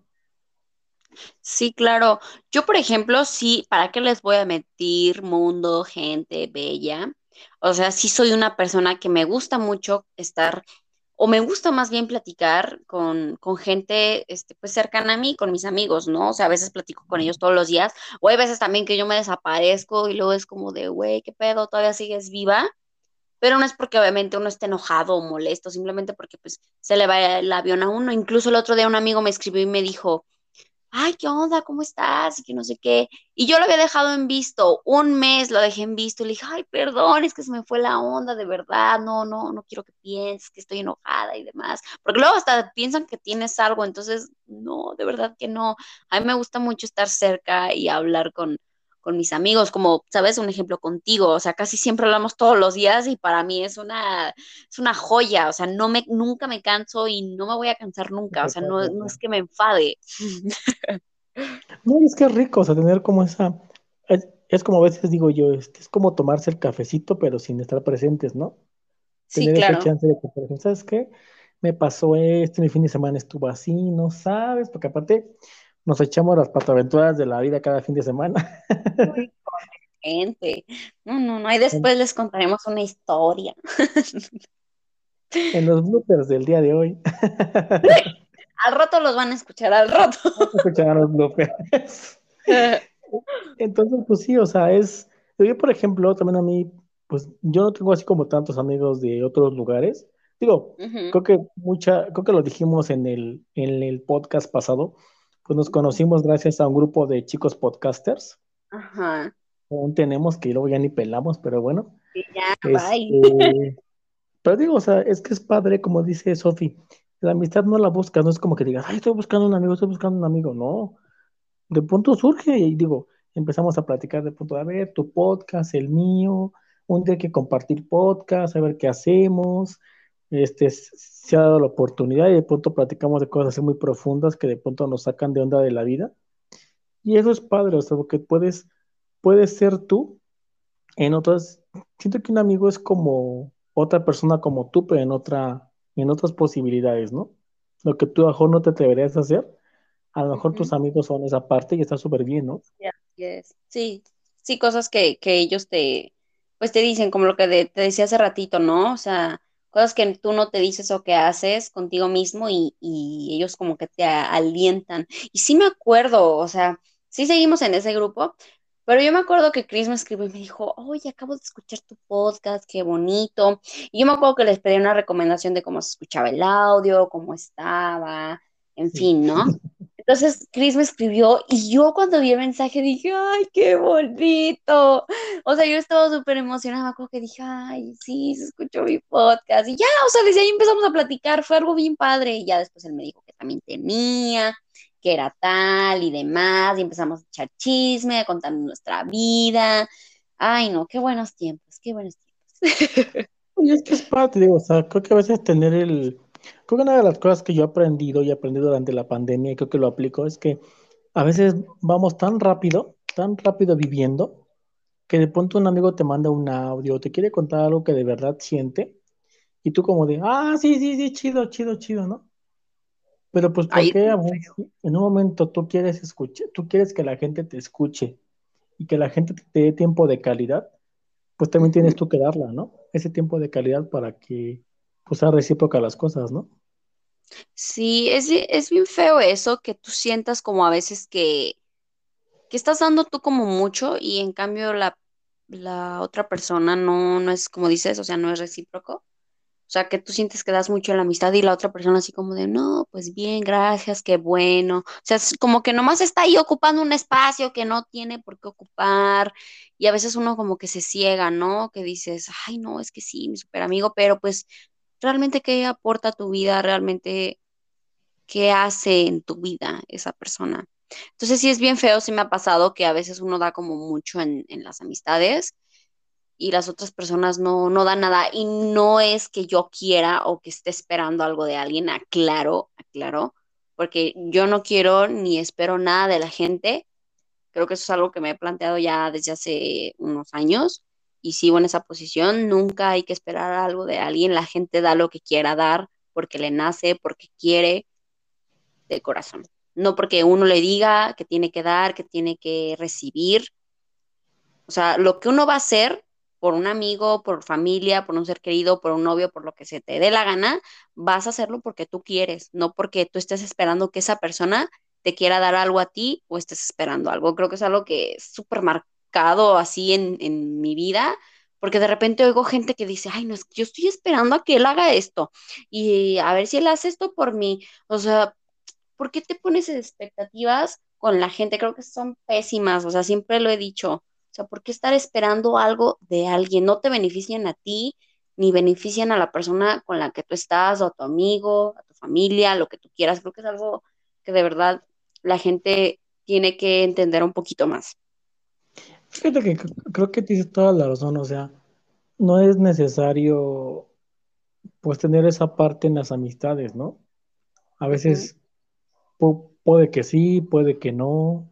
A: Sí, claro. Yo, por ejemplo, sí, ¿para qué les voy a meter mundo, gente bella? O sea, sí soy una persona que me gusta mucho estar, o me gusta más bien platicar con, con gente este, pues cercana a mí, con mis amigos, ¿no? O sea, a veces platico con ellos todos los días, o hay veces también que yo me desaparezco y luego es como de, güey, ¿qué pedo? ¿Todavía sigues viva? Pero no es porque obviamente uno esté enojado o molesto, simplemente porque pues se le va el avión a uno. Incluso el otro día un amigo me escribió y me dijo, ay, ¿qué onda? ¿Cómo estás? Y que no sé qué. Y yo lo había dejado en visto, un mes lo dejé en visto, y le dije, ay, perdón, es que se me fue la onda, de verdad, no, no, no quiero que pienses que estoy enojada y demás. Porque luego hasta piensan que tienes algo, entonces, no, de verdad que no. A mí me gusta mucho estar cerca y hablar con, con mis amigos, como, sabes, un ejemplo contigo, o sea, casi siempre hablamos todos los días y para mí es una, es una joya, o sea, no me, nunca me canso y no me voy a cansar nunca, o sea, no, no es que me enfade.
B: No, es que es rico, o sea, tener como esa, es, como a veces digo yo, es, es, como tomarse el cafecito, pero sin estar presentes, ¿no?
A: Sí, tener claro. esa
B: chance de que, ¿sabes qué? me pasó esto, mi fin de semana estuvo así, no sabes, porque aparte nos echamos las pataventuras de la vida cada fin de semana.
A: Gente. No, no, no, y después les contaremos una historia.
B: En los bloopers del día de hoy.
A: Al rato los van a escuchar, al rato.
B: Escuchar los bloopers. Entonces, pues sí, o sea, es. Yo, por ejemplo, también a mí, pues yo no tengo así como tantos amigos de otros lugares. Digo, creo que mucha, creo que lo dijimos en el, en el podcast pasado, pues nos conocimos gracias a un grupo de chicos podcasters.
A: Ajá.
B: Aún tenemos que luego ya ni pelamos, pero bueno.
A: Ya, bye.
B: Este, pero digo, o sea, es que es padre, como dice Sofi, la amistad no la buscas, no es como que digas, ay, estoy buscando un amigo, estoy buscando un amigo, no. De pronto surge y digo, empezamos a platicar de punto, a ver, tu podcast, el mío, un día hay que compartir podcast, a ver qué hacemos, este, se ha dado la oportunidad y de pronto platicamos de cosas así muy profundas que de pronto nos sacan de onda de la vida. Y eso es padre, o sea, porque puedes, puedes ser tú en otras, siento que un amigo es como otra persona como tú, pero en otra, en otras posibilidades, ¿no? Lo que tú a lo mejor no te atreverías a hacer, a lo mejor tus amigos son esa parte y está súper bien, ¿no?
A: Sí, sí, cosas que, que ellos te, pues te dicen, como lo que te decía hace ratito, ¿no? O sea, cosas que tú no te dices o que haces contigo mismo y, y ellos como que te alientan. Y sí me acuerdo, o sea, sí seguimos en ese grupo, pero yo me acuerdo que Chris me escribió y me dijo, oye, acabo de escuchar tu podcast, qué bonito. Y yo me acuerdo que les pedí una recomendación de cómo se escuchaba el audio, cómo estaba, en fin, ¿no? Entonces Chris me escribió y yo cuando vi el mensaje dije, ay, qué bonito. O sea, yo estaba súper emocionada, me que dije, ay, sí, se escuchó mi podcast. Y ya, o sea, desde ahí empezamos a platicar, fue algo bien padre. Y ya después él me dijo que también tenía, que era tal y demás. Y empezamos a echar chisme, a contar nuestra vida. Ay, no, qué buenos tiempos, qué buenos tiempos.
B: Y es que es padre, digo, o sea, creo que a veces tener el Creo que una de las cosas que yo he aprendido y aprendí durante la pandemia y creo que lo aplico es que a veces vamos tan rápido, tan rápido viviendo, que de pronto un amigo te manda un audio, te quiere contar algo que de verdad siente, y tú como de, ah, sí, sí, sí, chido, chido, chido, ¿no? Pero pues, ¿por qué en un momento tú quieres escuchar, tú quieres que la gente te escuche y que la gente te dé tiempo de calidad? Pues también tienes tú que darla, ¿no? Ese tiempo de calidad para que pues sea recíproca las cosas, ¿no?
A: Sí, es, es bien feo eso, que tú sientas como a veces que, que estás dando tú como mucho y en cambio la, la otra persona no, no es como dices, o sea, no es recíproco. O sea, que tú sientes que das mucho en la amistad y la otra persona así como de, no, pues bien, gracias, qué bueno. O sea, es como que nomás está ahí ocupando un espacio que no tiene por qué ocupar. Y a veces uno como que se ciega, ¿no? Que dices, ay, no, es que sí, mi super amigo, pero pues realmente qué aporta a tu vida, realmente qué hace en tu vida esa persona. Entonces sí es bien feo, sí me ha pasado que a veces uno da como mucho en, las amistades y las otras personas no, no dan nada y no es que yo quiera o que esté esperando algo de alguien, aclaro, aclaro, porque yo no quiero ni espero nada de la gente. Creo que eso es algo que me he planteado ya desde hace unos años y sigo en esa posición. Nunca hay que esperar algo de alguien. La gente da lo que quiera dar porque le nace, porque quiere de corazón. No porque uno le diga que tiene que dar, que tiene que recibir. O sea, lo que uno va a hacer por un amigo, por familia, por un ser querido, por un novio, por lo que se te dé la gana, vas a hacerlo porque tú quieres, no porque tú estés esperando que esa persona te quiera dar algo a ti o estés esperando algo. Creo que es algo que es súper así en, mi vida, porque de repente oigo gente que dice, ay, no, es que yo estoy esperando a que él haga esto y a ver si él hace esto por mí. O sea, ¿por qué te pones expectativas con la gente? Creo que son pésimas, o sea, siempre lo he dicho. O sea, ¿por qué estar esperando algo de alguien? No te benefician a ti, ni benefician a la persona con la que tú estás, o a tu amigo, a tu familia, lo que tú quieras. Creo que es algo que de verdad la gente tiene que entender un poquito más.
B: Fíjate que creo que tienes toda la razón, o sea, no es necesario pues tener esa parte en las amistades, ¿no? A veces puede que sí, puede que no,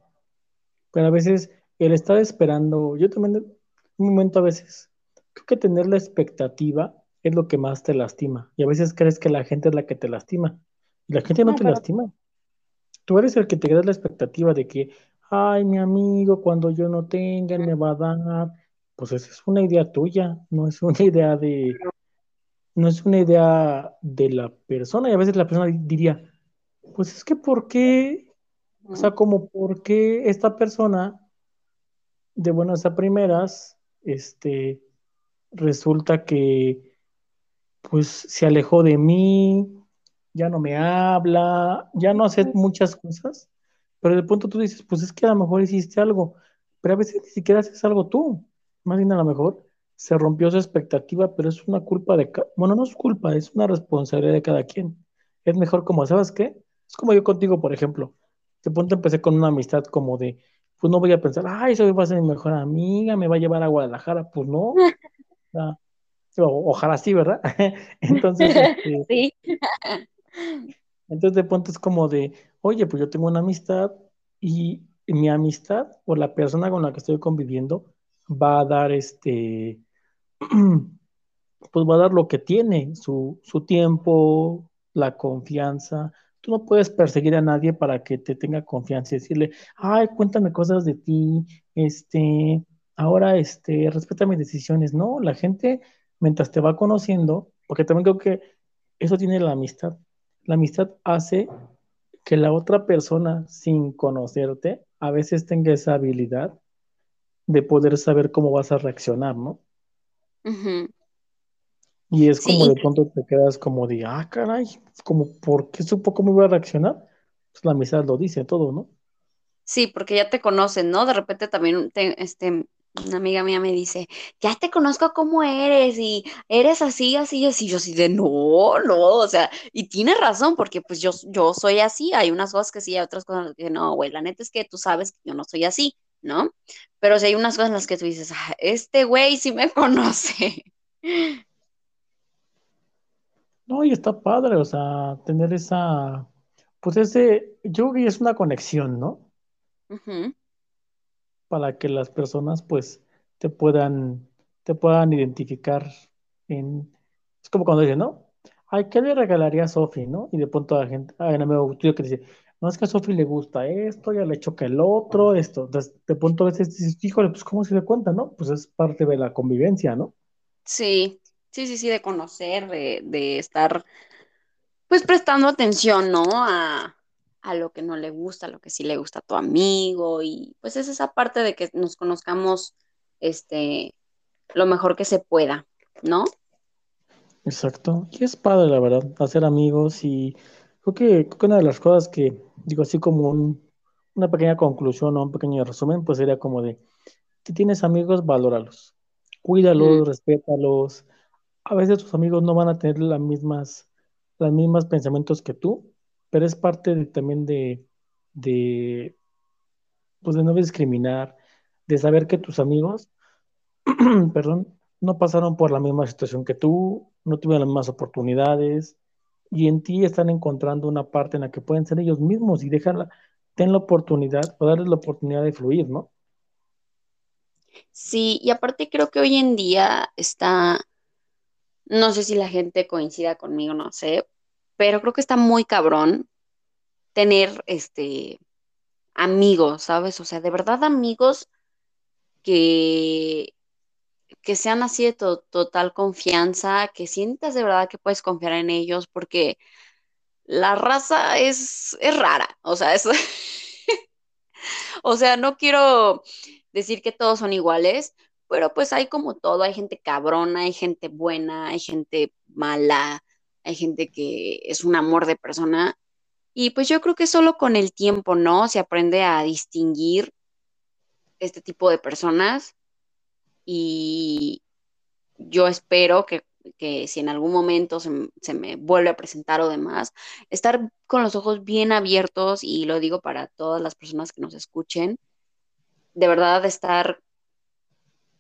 B: pero a veces el estar esperando, yo también un momento a veces, creo que tener la expectativa es lo que más te lastima. Y a veces crees que la gente es la que te lastima. Y la gente no
A: No,
B: te
A: pero
B: lastima. Tú eres el que te queda la expectativa de que, ay, mi amigo, cuando yo no tenga, él me va a dar. Pues esa es una idea tuya, no es una idea de, no es una idea de la persona. Y a veces la persona diría, pues es que ¿por qué? O sea, como ¿por qué esta persona de buenas a primeras, este, resulta que pues se alejó de mí, ya no me habla, ya no hace muchas cosas, pero de pronto tú dices, pues es que a lo mejor hiciste algo, pero a veces ni siquiera haces algo tú, más bien a lo mejor se rompió su expectativa, pero es una culpa de, bueno, no es culpa, es una responsabilidad de cada quien. Es mejor como, ¿sabes qué? Es como yo contigo, por ejemplo, de pronto empecé con una amistad como de, pues no voy a pensar, ay, eso va a ser mi mejor amiga, me va a llevar a Guadalajara, pues no, o- ojalá sí, ¿verdad? Entonces, este,
A: Sí.
B: Entonces de pronto es como de, oye, pues yo tengo una amistad y mi amistad o la persona con la que estoy conviviendo va a dar este, pues va a dar lo que tiene, su, su tiempo, la confianza. Tú no puedes perseguir a nadie para que te tenga confianza y decirle, ay, cuéntame cosas de ti, este, ahora, este, respeta mis decisiones. No, la gente, mientras te va conociendo, porque también creo que eso tiene la amistad. La amistad hace que la otra persona, sin conocerte, a veces tenga esa habilidad de poder saber cómo vas a reaccionar, ¿no? Y es como
A: Sí,
B: de pronto te quedas como de, ah, caray, como, ¿por qué supo cómo iba a reaccionar? Pues la amistad lo dice todo, ¿no?
A: Sí, porque ya te conocen, ¿no? De repente también te- este, una amiga mía me dice, ya te conozco cómo eres y eres así, así, así. Yo así de, no, no, o sea, y tienes razón, porque pues yo, yo soy así, hay unas cosas que sí, hay otras cosas que no, güey, la neta es que tú sabes que yo no soy así, ¿no? Pero sí hay unas cosas en las que tú dices, "Ah, este güey sí me conoce.
B: No, y está padre, o sea, tener esa, pues ese, yo creo que es una conexión, ¿no? Para que las personas, pues, te puedan, te puedan identificar en, es como cuando dicen, ¿no? Ay, ¿qué le regalaría a Sofi, no? Y de pronto la gente, hay un amigo tuyo que dice, no, es que a Sofi le gusta esto, ya le choca el otro, esto. Entonces, de pronto a veces dices, híjole, pues, ¿cómo se da cuenta, no? Pues es parte de la convivencia, ¿no?
A: Sí, sí, sí, sí, de conocer, de, de estar pues prestando atención, ¿no? A, a lo que no le gusta, a lo que sí le gusta a tu amigo y pues es esa parte de que nos conozcamos este lo mejor que se pueda, ¿no?
B: Exacto. Y es padre, la verdad, hacer amigos y creo que, creo que una de las cosas que, digo, así como un- una pequeña conclusión o un pequeño resumen, pues sería como de, si tienes amigos, valóralos, cuídalos, respétalos. A veces tus amigos no van a tener las mismas, las mismas pensamientos que tú, pero es parte de- también de, pues de no discriminar, de saber que tus amigos perdón, no pasaron por la misma situación que tú, no tuvieron las mismas oportunidades y en ti están encontrando una parte en la que pueden ser ellos mismos y dejarla, ten la oportunidad o darles la oportunidad de fluir, ¿no?
A: Sí, y aparte creo que hoy en día está, no sé si la gente coincida conmigo, no sé, pero creo que está muy cabrón tener este amigos, ¿sabes? O sea, de verdad amigos que que sean así de to- total confianza, que sientas de verdad que puedes confiar en ellos, porque la raza es, es rara, o sea, es, o sea, no quiero decir que todos son iguales, pero pues hay como todo, hay gente cabrona, hay gente buena, hay gente mala, hay gente que es un amor de persona, y pues yo creo que solo con el tiempo, ¿no? Se aprende a distinguir este tipo de personas y yo espero que, que si en algún momento se, se me vuelve a presentar o demás, estar con los ojos bien abiertos y lo digo para todas las personas que nos escuchen, de verdad estar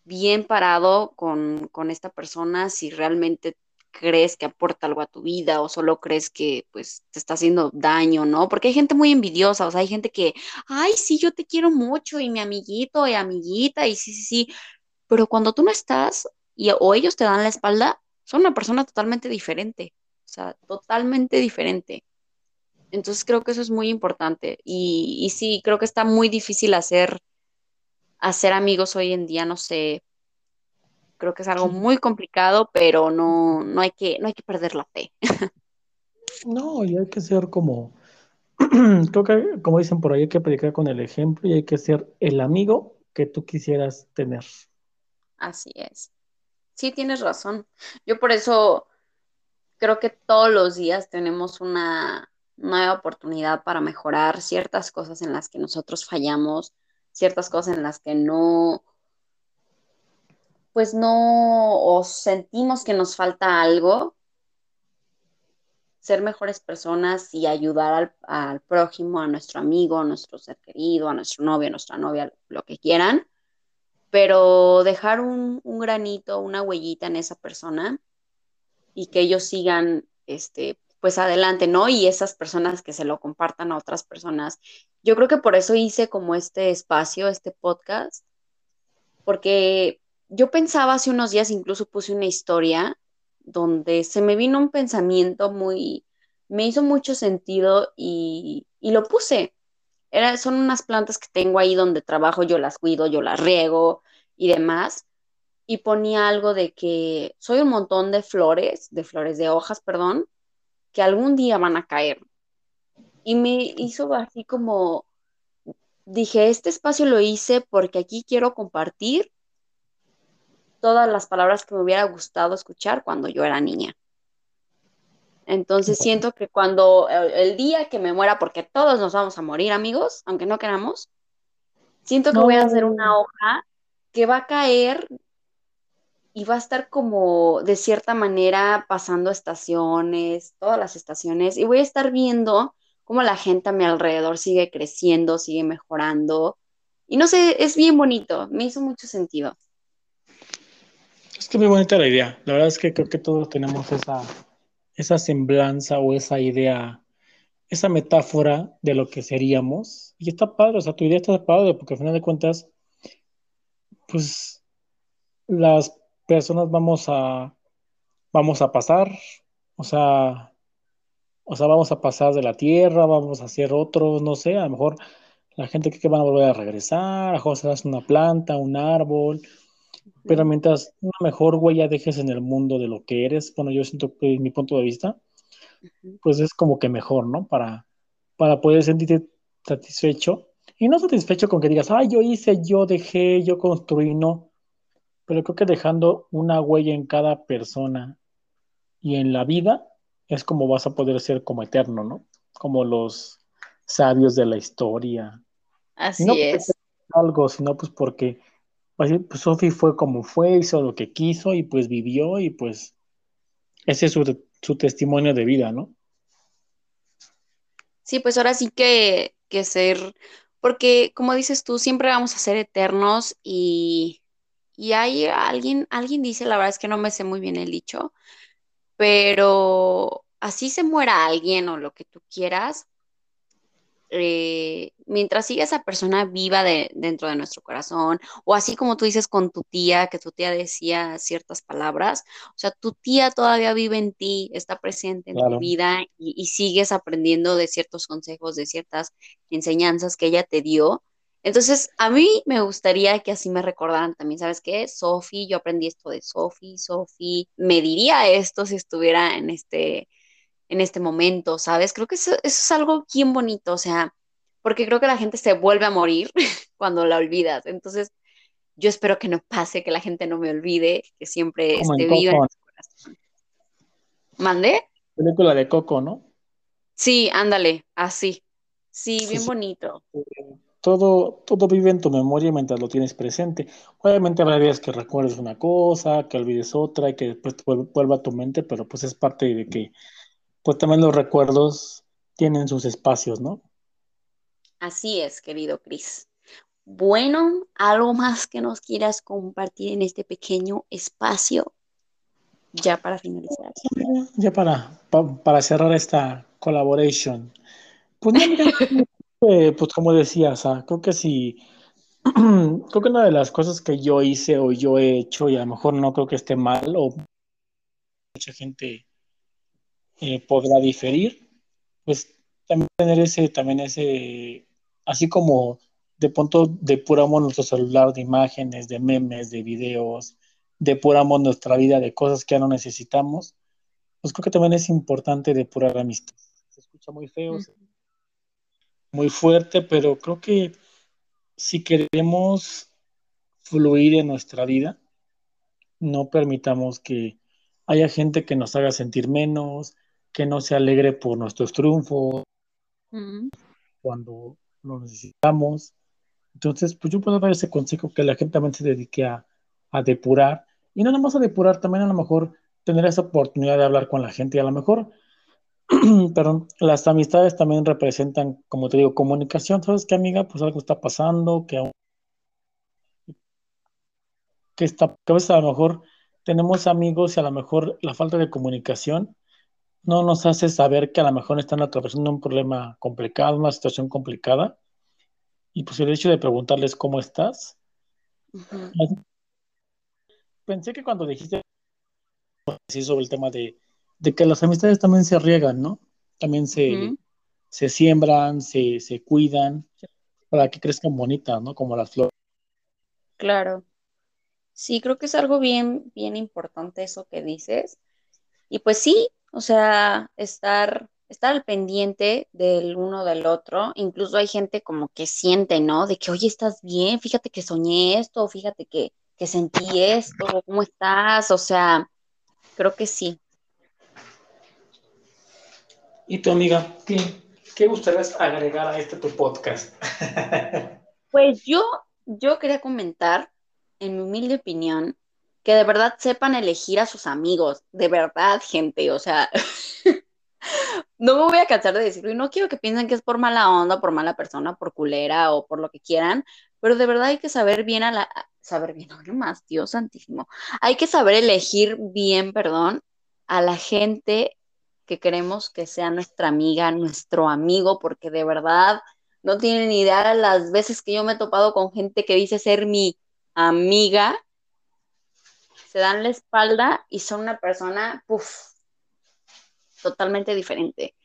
A: bien parado con, con esta persona si realmente crees que aporta algo a tu vida o solo crees que pues te está haciendo daño, ¿no? Porque hay gente muy envidiosa, o sea, hay gente que, ay, sí, yo te quiero mucho y mi amiguito y amiguita y sí, sí, sí, pero cuando tú no estás y o ellos te dan la espalda, son una persona totalmente diferente, o sea, totalmente diferente. Entonces creo que eso es muy importante y, y sí, creo que está muy difícil hacer, hacer amigos hoy en día, no sé, creo que es algo muy complicado, pero no, no, hay, que, no hay que perder la fe.
B: No, y hay que ser como, creo que como dicen por ahí, hay que predicar con el ejemplo y hay que ser el amigo que tú quisieras tener.
A: Así es. Sí, tienes razón. Yo por eso creo que todos los días tenemos una nueva oportunidad para mejorar ciertas cosas en las que nosotros fallamos, ciertas cosas en las que no, pues no, sentimos que nos falta algo, ser mejores personas y ayudar al, al, prójimo, a nuestro amigo, a nuestro ser querido, a nuestro novio, a nuestra novia, lo que quieran, pero dejar un, un granito, una huellita en esa persona y que ellos sigan, este, pues adelante, ¿no? Y esas personas que se lo compartan a otras personas. Yo creo que por eso hice como este espacio, este podcast, porque yo pensaba hace unos días, incluso puse una historia donde se me vino un pensamiento muy, me hizo mucho sentido y, y lo puse. Era, son unas plantas que tengo ahí donde trabajo, yo las cuido, yo las riego y demás. Y ponía algo de que soy un montón de flores, de flores de hojas, perdón, que algún día van a caer. Y me hizo así como, dije, este espacio lo hice porque aquí quiero compartir todas las palabras que me hubiera gustado escuchar cuando yo era niña. Entonces siento que cuando el día que me muera, porque todos nos vamos a morir, amigos, aunque no queramos, siento que no. voy a hacer una hoja que va a caer y va a estar como de cierta manera pasando estaciones, todas las estaciones, y voy a estar viendo cómo la gente a mi alrededor sigue creciendo, sigue mejorando. Y no sé, es bien bonito, me hizo mucho sentido.
B: Es que muy bonita la idea. La verdad es que creo que todos tenemos esa, esa semblanza o esa idea, esa metáfora de lo que seríamos. Y está padre, o sea, tu idea está padre, porque al final de cuentas, pues las personas vamos a, vamos a pasar, o sea, o sea, vamos a pasar de la tierra, vamos a hacer otros, no sé, a lo mejor la gente cree que van a volver a regresar, a lo mejor una planta, un árbol, pero mientras una mejor huella dejes en el mundo de lo que eres, bueno, yo siento que mi punto de vista, pues es como que mejor, ¿no? Para, para poder sentirte satisfecho. Y no satisfecho con que digas, ay, yo hice, yo dejé, yo construí, no. Pero creo que dejando una huella en cada persona y en la vida es como vas a poder ser como eterno, ¿no? Como los sabios de la historia.
A: Así
B: no
A: es.
B: Algo, sino pues porque pues, pues Sophie fue como fue, hizo lo que quiso y pues vivió y pues ese es su, su testimonio de vida, ¿no?
A: Sí, pues ahora sí que, que ser, porque como dices tú, siempre vamos a ser eternos y, y hay alguien, alguien dice, la verdad es que no me sé muy bien el dicho, pero así se muera alguien o lo que tú quieras, eh, mientras siga esa persona viva de, dentro de nuestro corazón, o así como tú dices con tu tía, que tu tía decía ciertas palabras, o sea, tu tía todavía vive en ti, está presente en
B: Claro.
A: tu vida y, y sigues aprendiendo de ciertos consejos, de ciertas enseñanzas que ella te dio. Entonces, a mí me gustaría que así me recordaran también, ¿sabes qué? Sofi, yo aprendí esto de Sofi, Sofi me diría esto si estuviera en este, en este momento, ¿sabes? Creo que eso, eso es algo bien bonito, o sea, porque creo que la gente se vuelve a morir cuando la olvidas. Entonces, yo espero que no pase, que la gente no me olvide, que siempre
B: Como en
A: esté viva en
B: Coco,
A: su corazón. ¿Mandé?
B: película de Coco, ¿no?
A: Sí, ándale, así. Sí, bien
B: sí.
A: bonito.
B: Todo, todo vive en tu memoria mientras lo tienes presente. Obviamente habrá días que recuerdes una cosa, que olvides otra y que después vuelva a tu mente, pero pues es parte de que, pues también los recuerdos tienen sus espacios, ¿no?
A: Así es, querido Cris. Bueno, ¿algo más que nos quieras compartir en este pequeño espacio ya para finalizar?
B: Ya para, pa- para cerrar esta collaboration. Pues no, eh, pues como decía, o sea, creo que sí, creo que una de las cosas que yo hice o yo he hecho, y a lo mejor no creo que esté mal, o mucha gente eh, podrá diferir, pues también tener ese, también ese, así como de pronto depuramos nuestro celular de imágenes, de memes, de videos, depuramos nuestra vida de cosas que ya no necesitamos, pues creo que también es importante depurar la amistad. Se escucha muy feo, muy fuerte, pero creo que si queremos fluir en nuestra vida, no permitamos que haya gente que nos haga sentir menos, que no se alegre por nuestros triunfos, cuando lo necesitamos. Entonces, pues yo puedo dar ese consejo que la gente también se dedique a, a depurar. Y no nada más a depurar, también a lo mejor tener esa oportunidad de hablar con la gente y a lo mejor, perdón, las amistades también representan, como te digo, comunicación. ¿Sabes qué, amiga? Pues algo está pasando, que, que, está, que a veces a lo mejor tenemos amigos y a lo mejor la falta de comunicación no nos hace saber que a lo mejor están atravesando un problema complicado, una situación complicada. Y pues el hecho de preguntarles cómo estás. Pensé que cuando dijiste sobre el tema de, que las amistades también se riegan, ¿no? También se, se siembran, se, se cuidan para que crezcan bonitas, ¿no? Como las flores.
A: Claro. Sí, creo que es algo bien, bien importante eso que dices. Y pues sí, o sea, estar, estar al pendiente del uno del otro. Incluso hay gente como que siente, ¿no? De que, oye, ¿estás bien? Fíjate que soñé esto, fíjate que, que sentí esto, ¿cómo estás? O sea, creo que sí.
B: ¿Y tu amiga? ¿Qué, qué gustarías agregar a este tu podcast?
A: pues yo, yo quería comentar, en mi humilde opinión, que de verdad sepan elegir a sus amigos, de verdad, gente, o sea, no me voy a cansar de decirlo y no quiero que piensen que es por mala onda, por mala persona, por culera o por lo que quieran, pero de verdad hay que saber bien a la, saber bien, no más, Dios santísimo, hay que saber elegir bien, perdón, a la gente que queremos que sea nuestra amiga, nuestro amigo, porque de verdad no tienen idea de las veces que yo me he topado con gente que dice ser mi amiga se dan la espalda y son una persona, puff, totalmente diferente.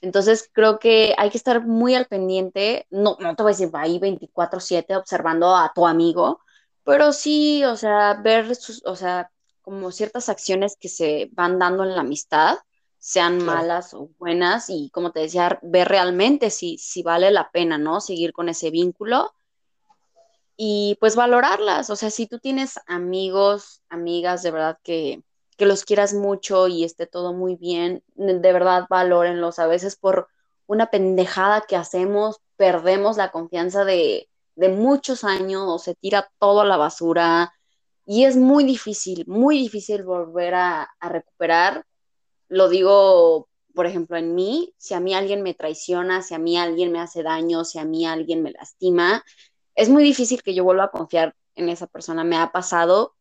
A: Entonces creo que hay que estar muy al pendiente, no, no te voy a decir ahí 24/7 observando a tu amigo, pero sí, o sea, ver sus, o sea, como ciertas acciones que se van dando en la amistad, sean malas o buenas, y como te decía, ver realmente si, si vale la pena, ¿no? Seguir con ese vínculo y pues valorarlas. O sea, si tú tienes amigos, amigas de verdad que, que los quieras mucho y esté todo muy bien, de verdad valórenlos. A veces por una pendejada que hacemos, perdemos la confianza de, de muchos años o se tira todo a la basura y es muy difícil, muy difícil volver a, a recuperar. Lo digo, por ejemplo, en mí, si a mí alguien me traiciona, si a mí alguien me hace daño, si a mí alguien me lastima, es muy difícil que yo vuelva a confiar en esa persona. Me ha pasado.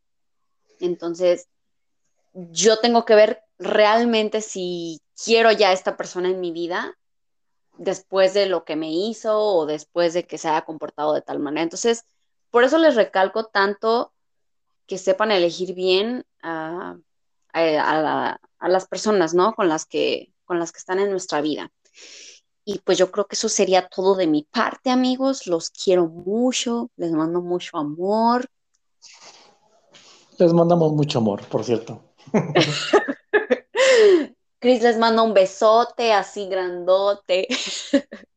A: Entonces, yo tengo que ver realmente si quiero ya a esta persona en mi vida después de lo que me hizo o después de que se haya comportado de tal manera. Entonces, por eso les recalco tanto que sepan elegir bien a, a las personas, ¿no? Con las que, con las que están en nuestra vida. Y pues yo creo que eso sería todo de mi parte, amigos. Los quiero mucho, les mando mucho amor.
B: Les mandamos mucho amor, por cierto.
A: Cris les manda un besote así grandote.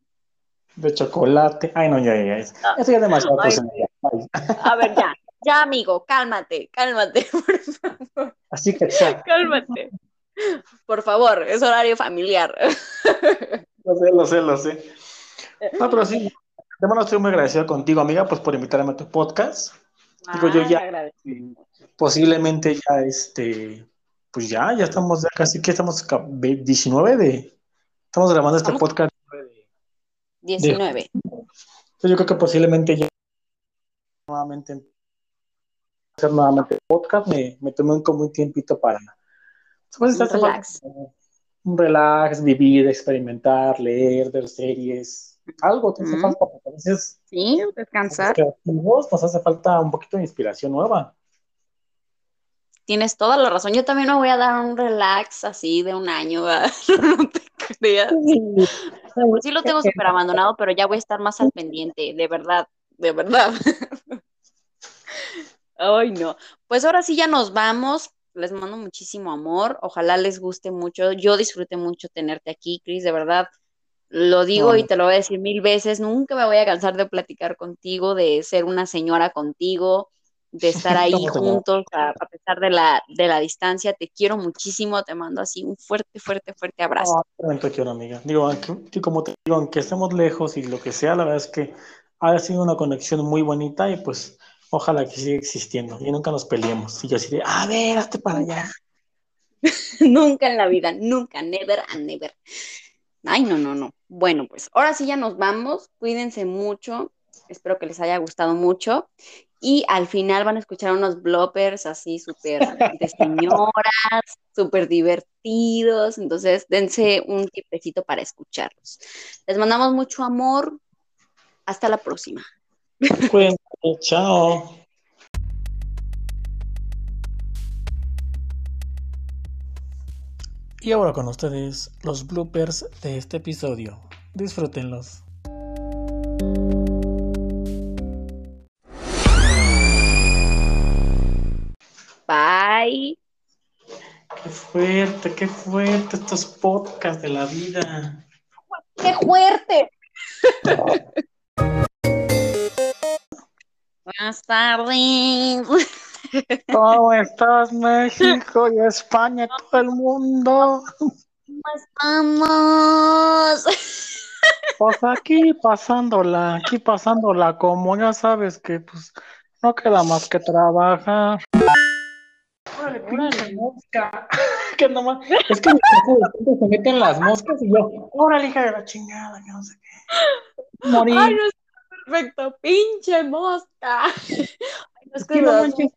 B: De chocolate. Ay, no, ya, ya. Eso ya es demasiado.
A: A ver, ya. Ya, amigo, cálmate, cálmate, por favor.
B: Así que ya.
A: Cálmate. Por favor, es horario familiar.
B: Lo sé, lo sé, lo sé. No, pero sí, de estoy muy agradecido contigo, amiga, pues por invitarme a tu podcast. Digo, yo ya, posiblemente ya, este, pues ya, ya estamos, ya casi que estamos 19 de, estamos grabando este podcast.
A: 19.
B: yo creo que posiblemente ya nuevamente hacer nuevamente podcast, me, me tomé un, como un tiempito para pues, relax un relax, vivir, experimentar, leer, ver series, algo te hace falta, porque a veces...
A: Sí, descansar.
B: nos hace falta un poquito de inspiración nueva.
A: tienes toda la razón. Yo también me voy a dar un relax así de un año, no te creas. Sí lo tengo súper abandonado, pero ya voy a estar más al pendiente, de verdad, de verdad. Ay, no. Pues ahora sí ya nos vamos. Les mando muchísimo amor. Ojalá les guste mucho. Yo disfruté mucho tenerte aquí, Cris, de verdad. Lo digo y te lo voy a decir mil veces. Nunca me voy a cansar de platicar contigo, de ser una señora contigo, de estar ahí juntos a, pesar de la, de la distancia. Te quiero muchísimo. Te mando así un fuerte, fuerte, fuerte abrazo.
B: te quiero, amiga. Digo, como te digo, aunque estemos lejos y lo que sea, la verdad es que ha sido una conexión muy bonita y pues Ojalá que siga existiendo y nunca nos peleemos. Y yo así de, a ver, hazte para allá.
A: nunca en la vida, nunca, never and never. Ay, no, no, no. Bueno, pues ahora sí ya nos vamos. Cuídense mucho. Espero que les haya gustado mucho. Y al final van a escuchar unos bloppers así súper de señoras, súper divertidos. Entonces, dense un tipecito para escucharlos. Les mandamos mucho amor. Hasta la próxima.
B: Cuídense, chao. Y ahora con ustedes los bloopers de este episodio. Disfrútenlos.
A: Bye.
B: Qué fuerte, qué fuerte estos podcasts de la vida.
A: ¡Qué fuerte! Buenas tardes.
B: ¿Cómo estás, México y España, todo el mundo?
A: ¿Cómo estamos?
B: Pues aquí pasándola, aquí pasándola, como ya sabes que pues no queda más que trabajar. Órale, pinche mosca. que nomás, es que se meten las moscas y yo, órale, hija de la chingada, que no sé qué.
A: Morir. Ay, no perfecto, pinche mosca. Ay, no es que no manches.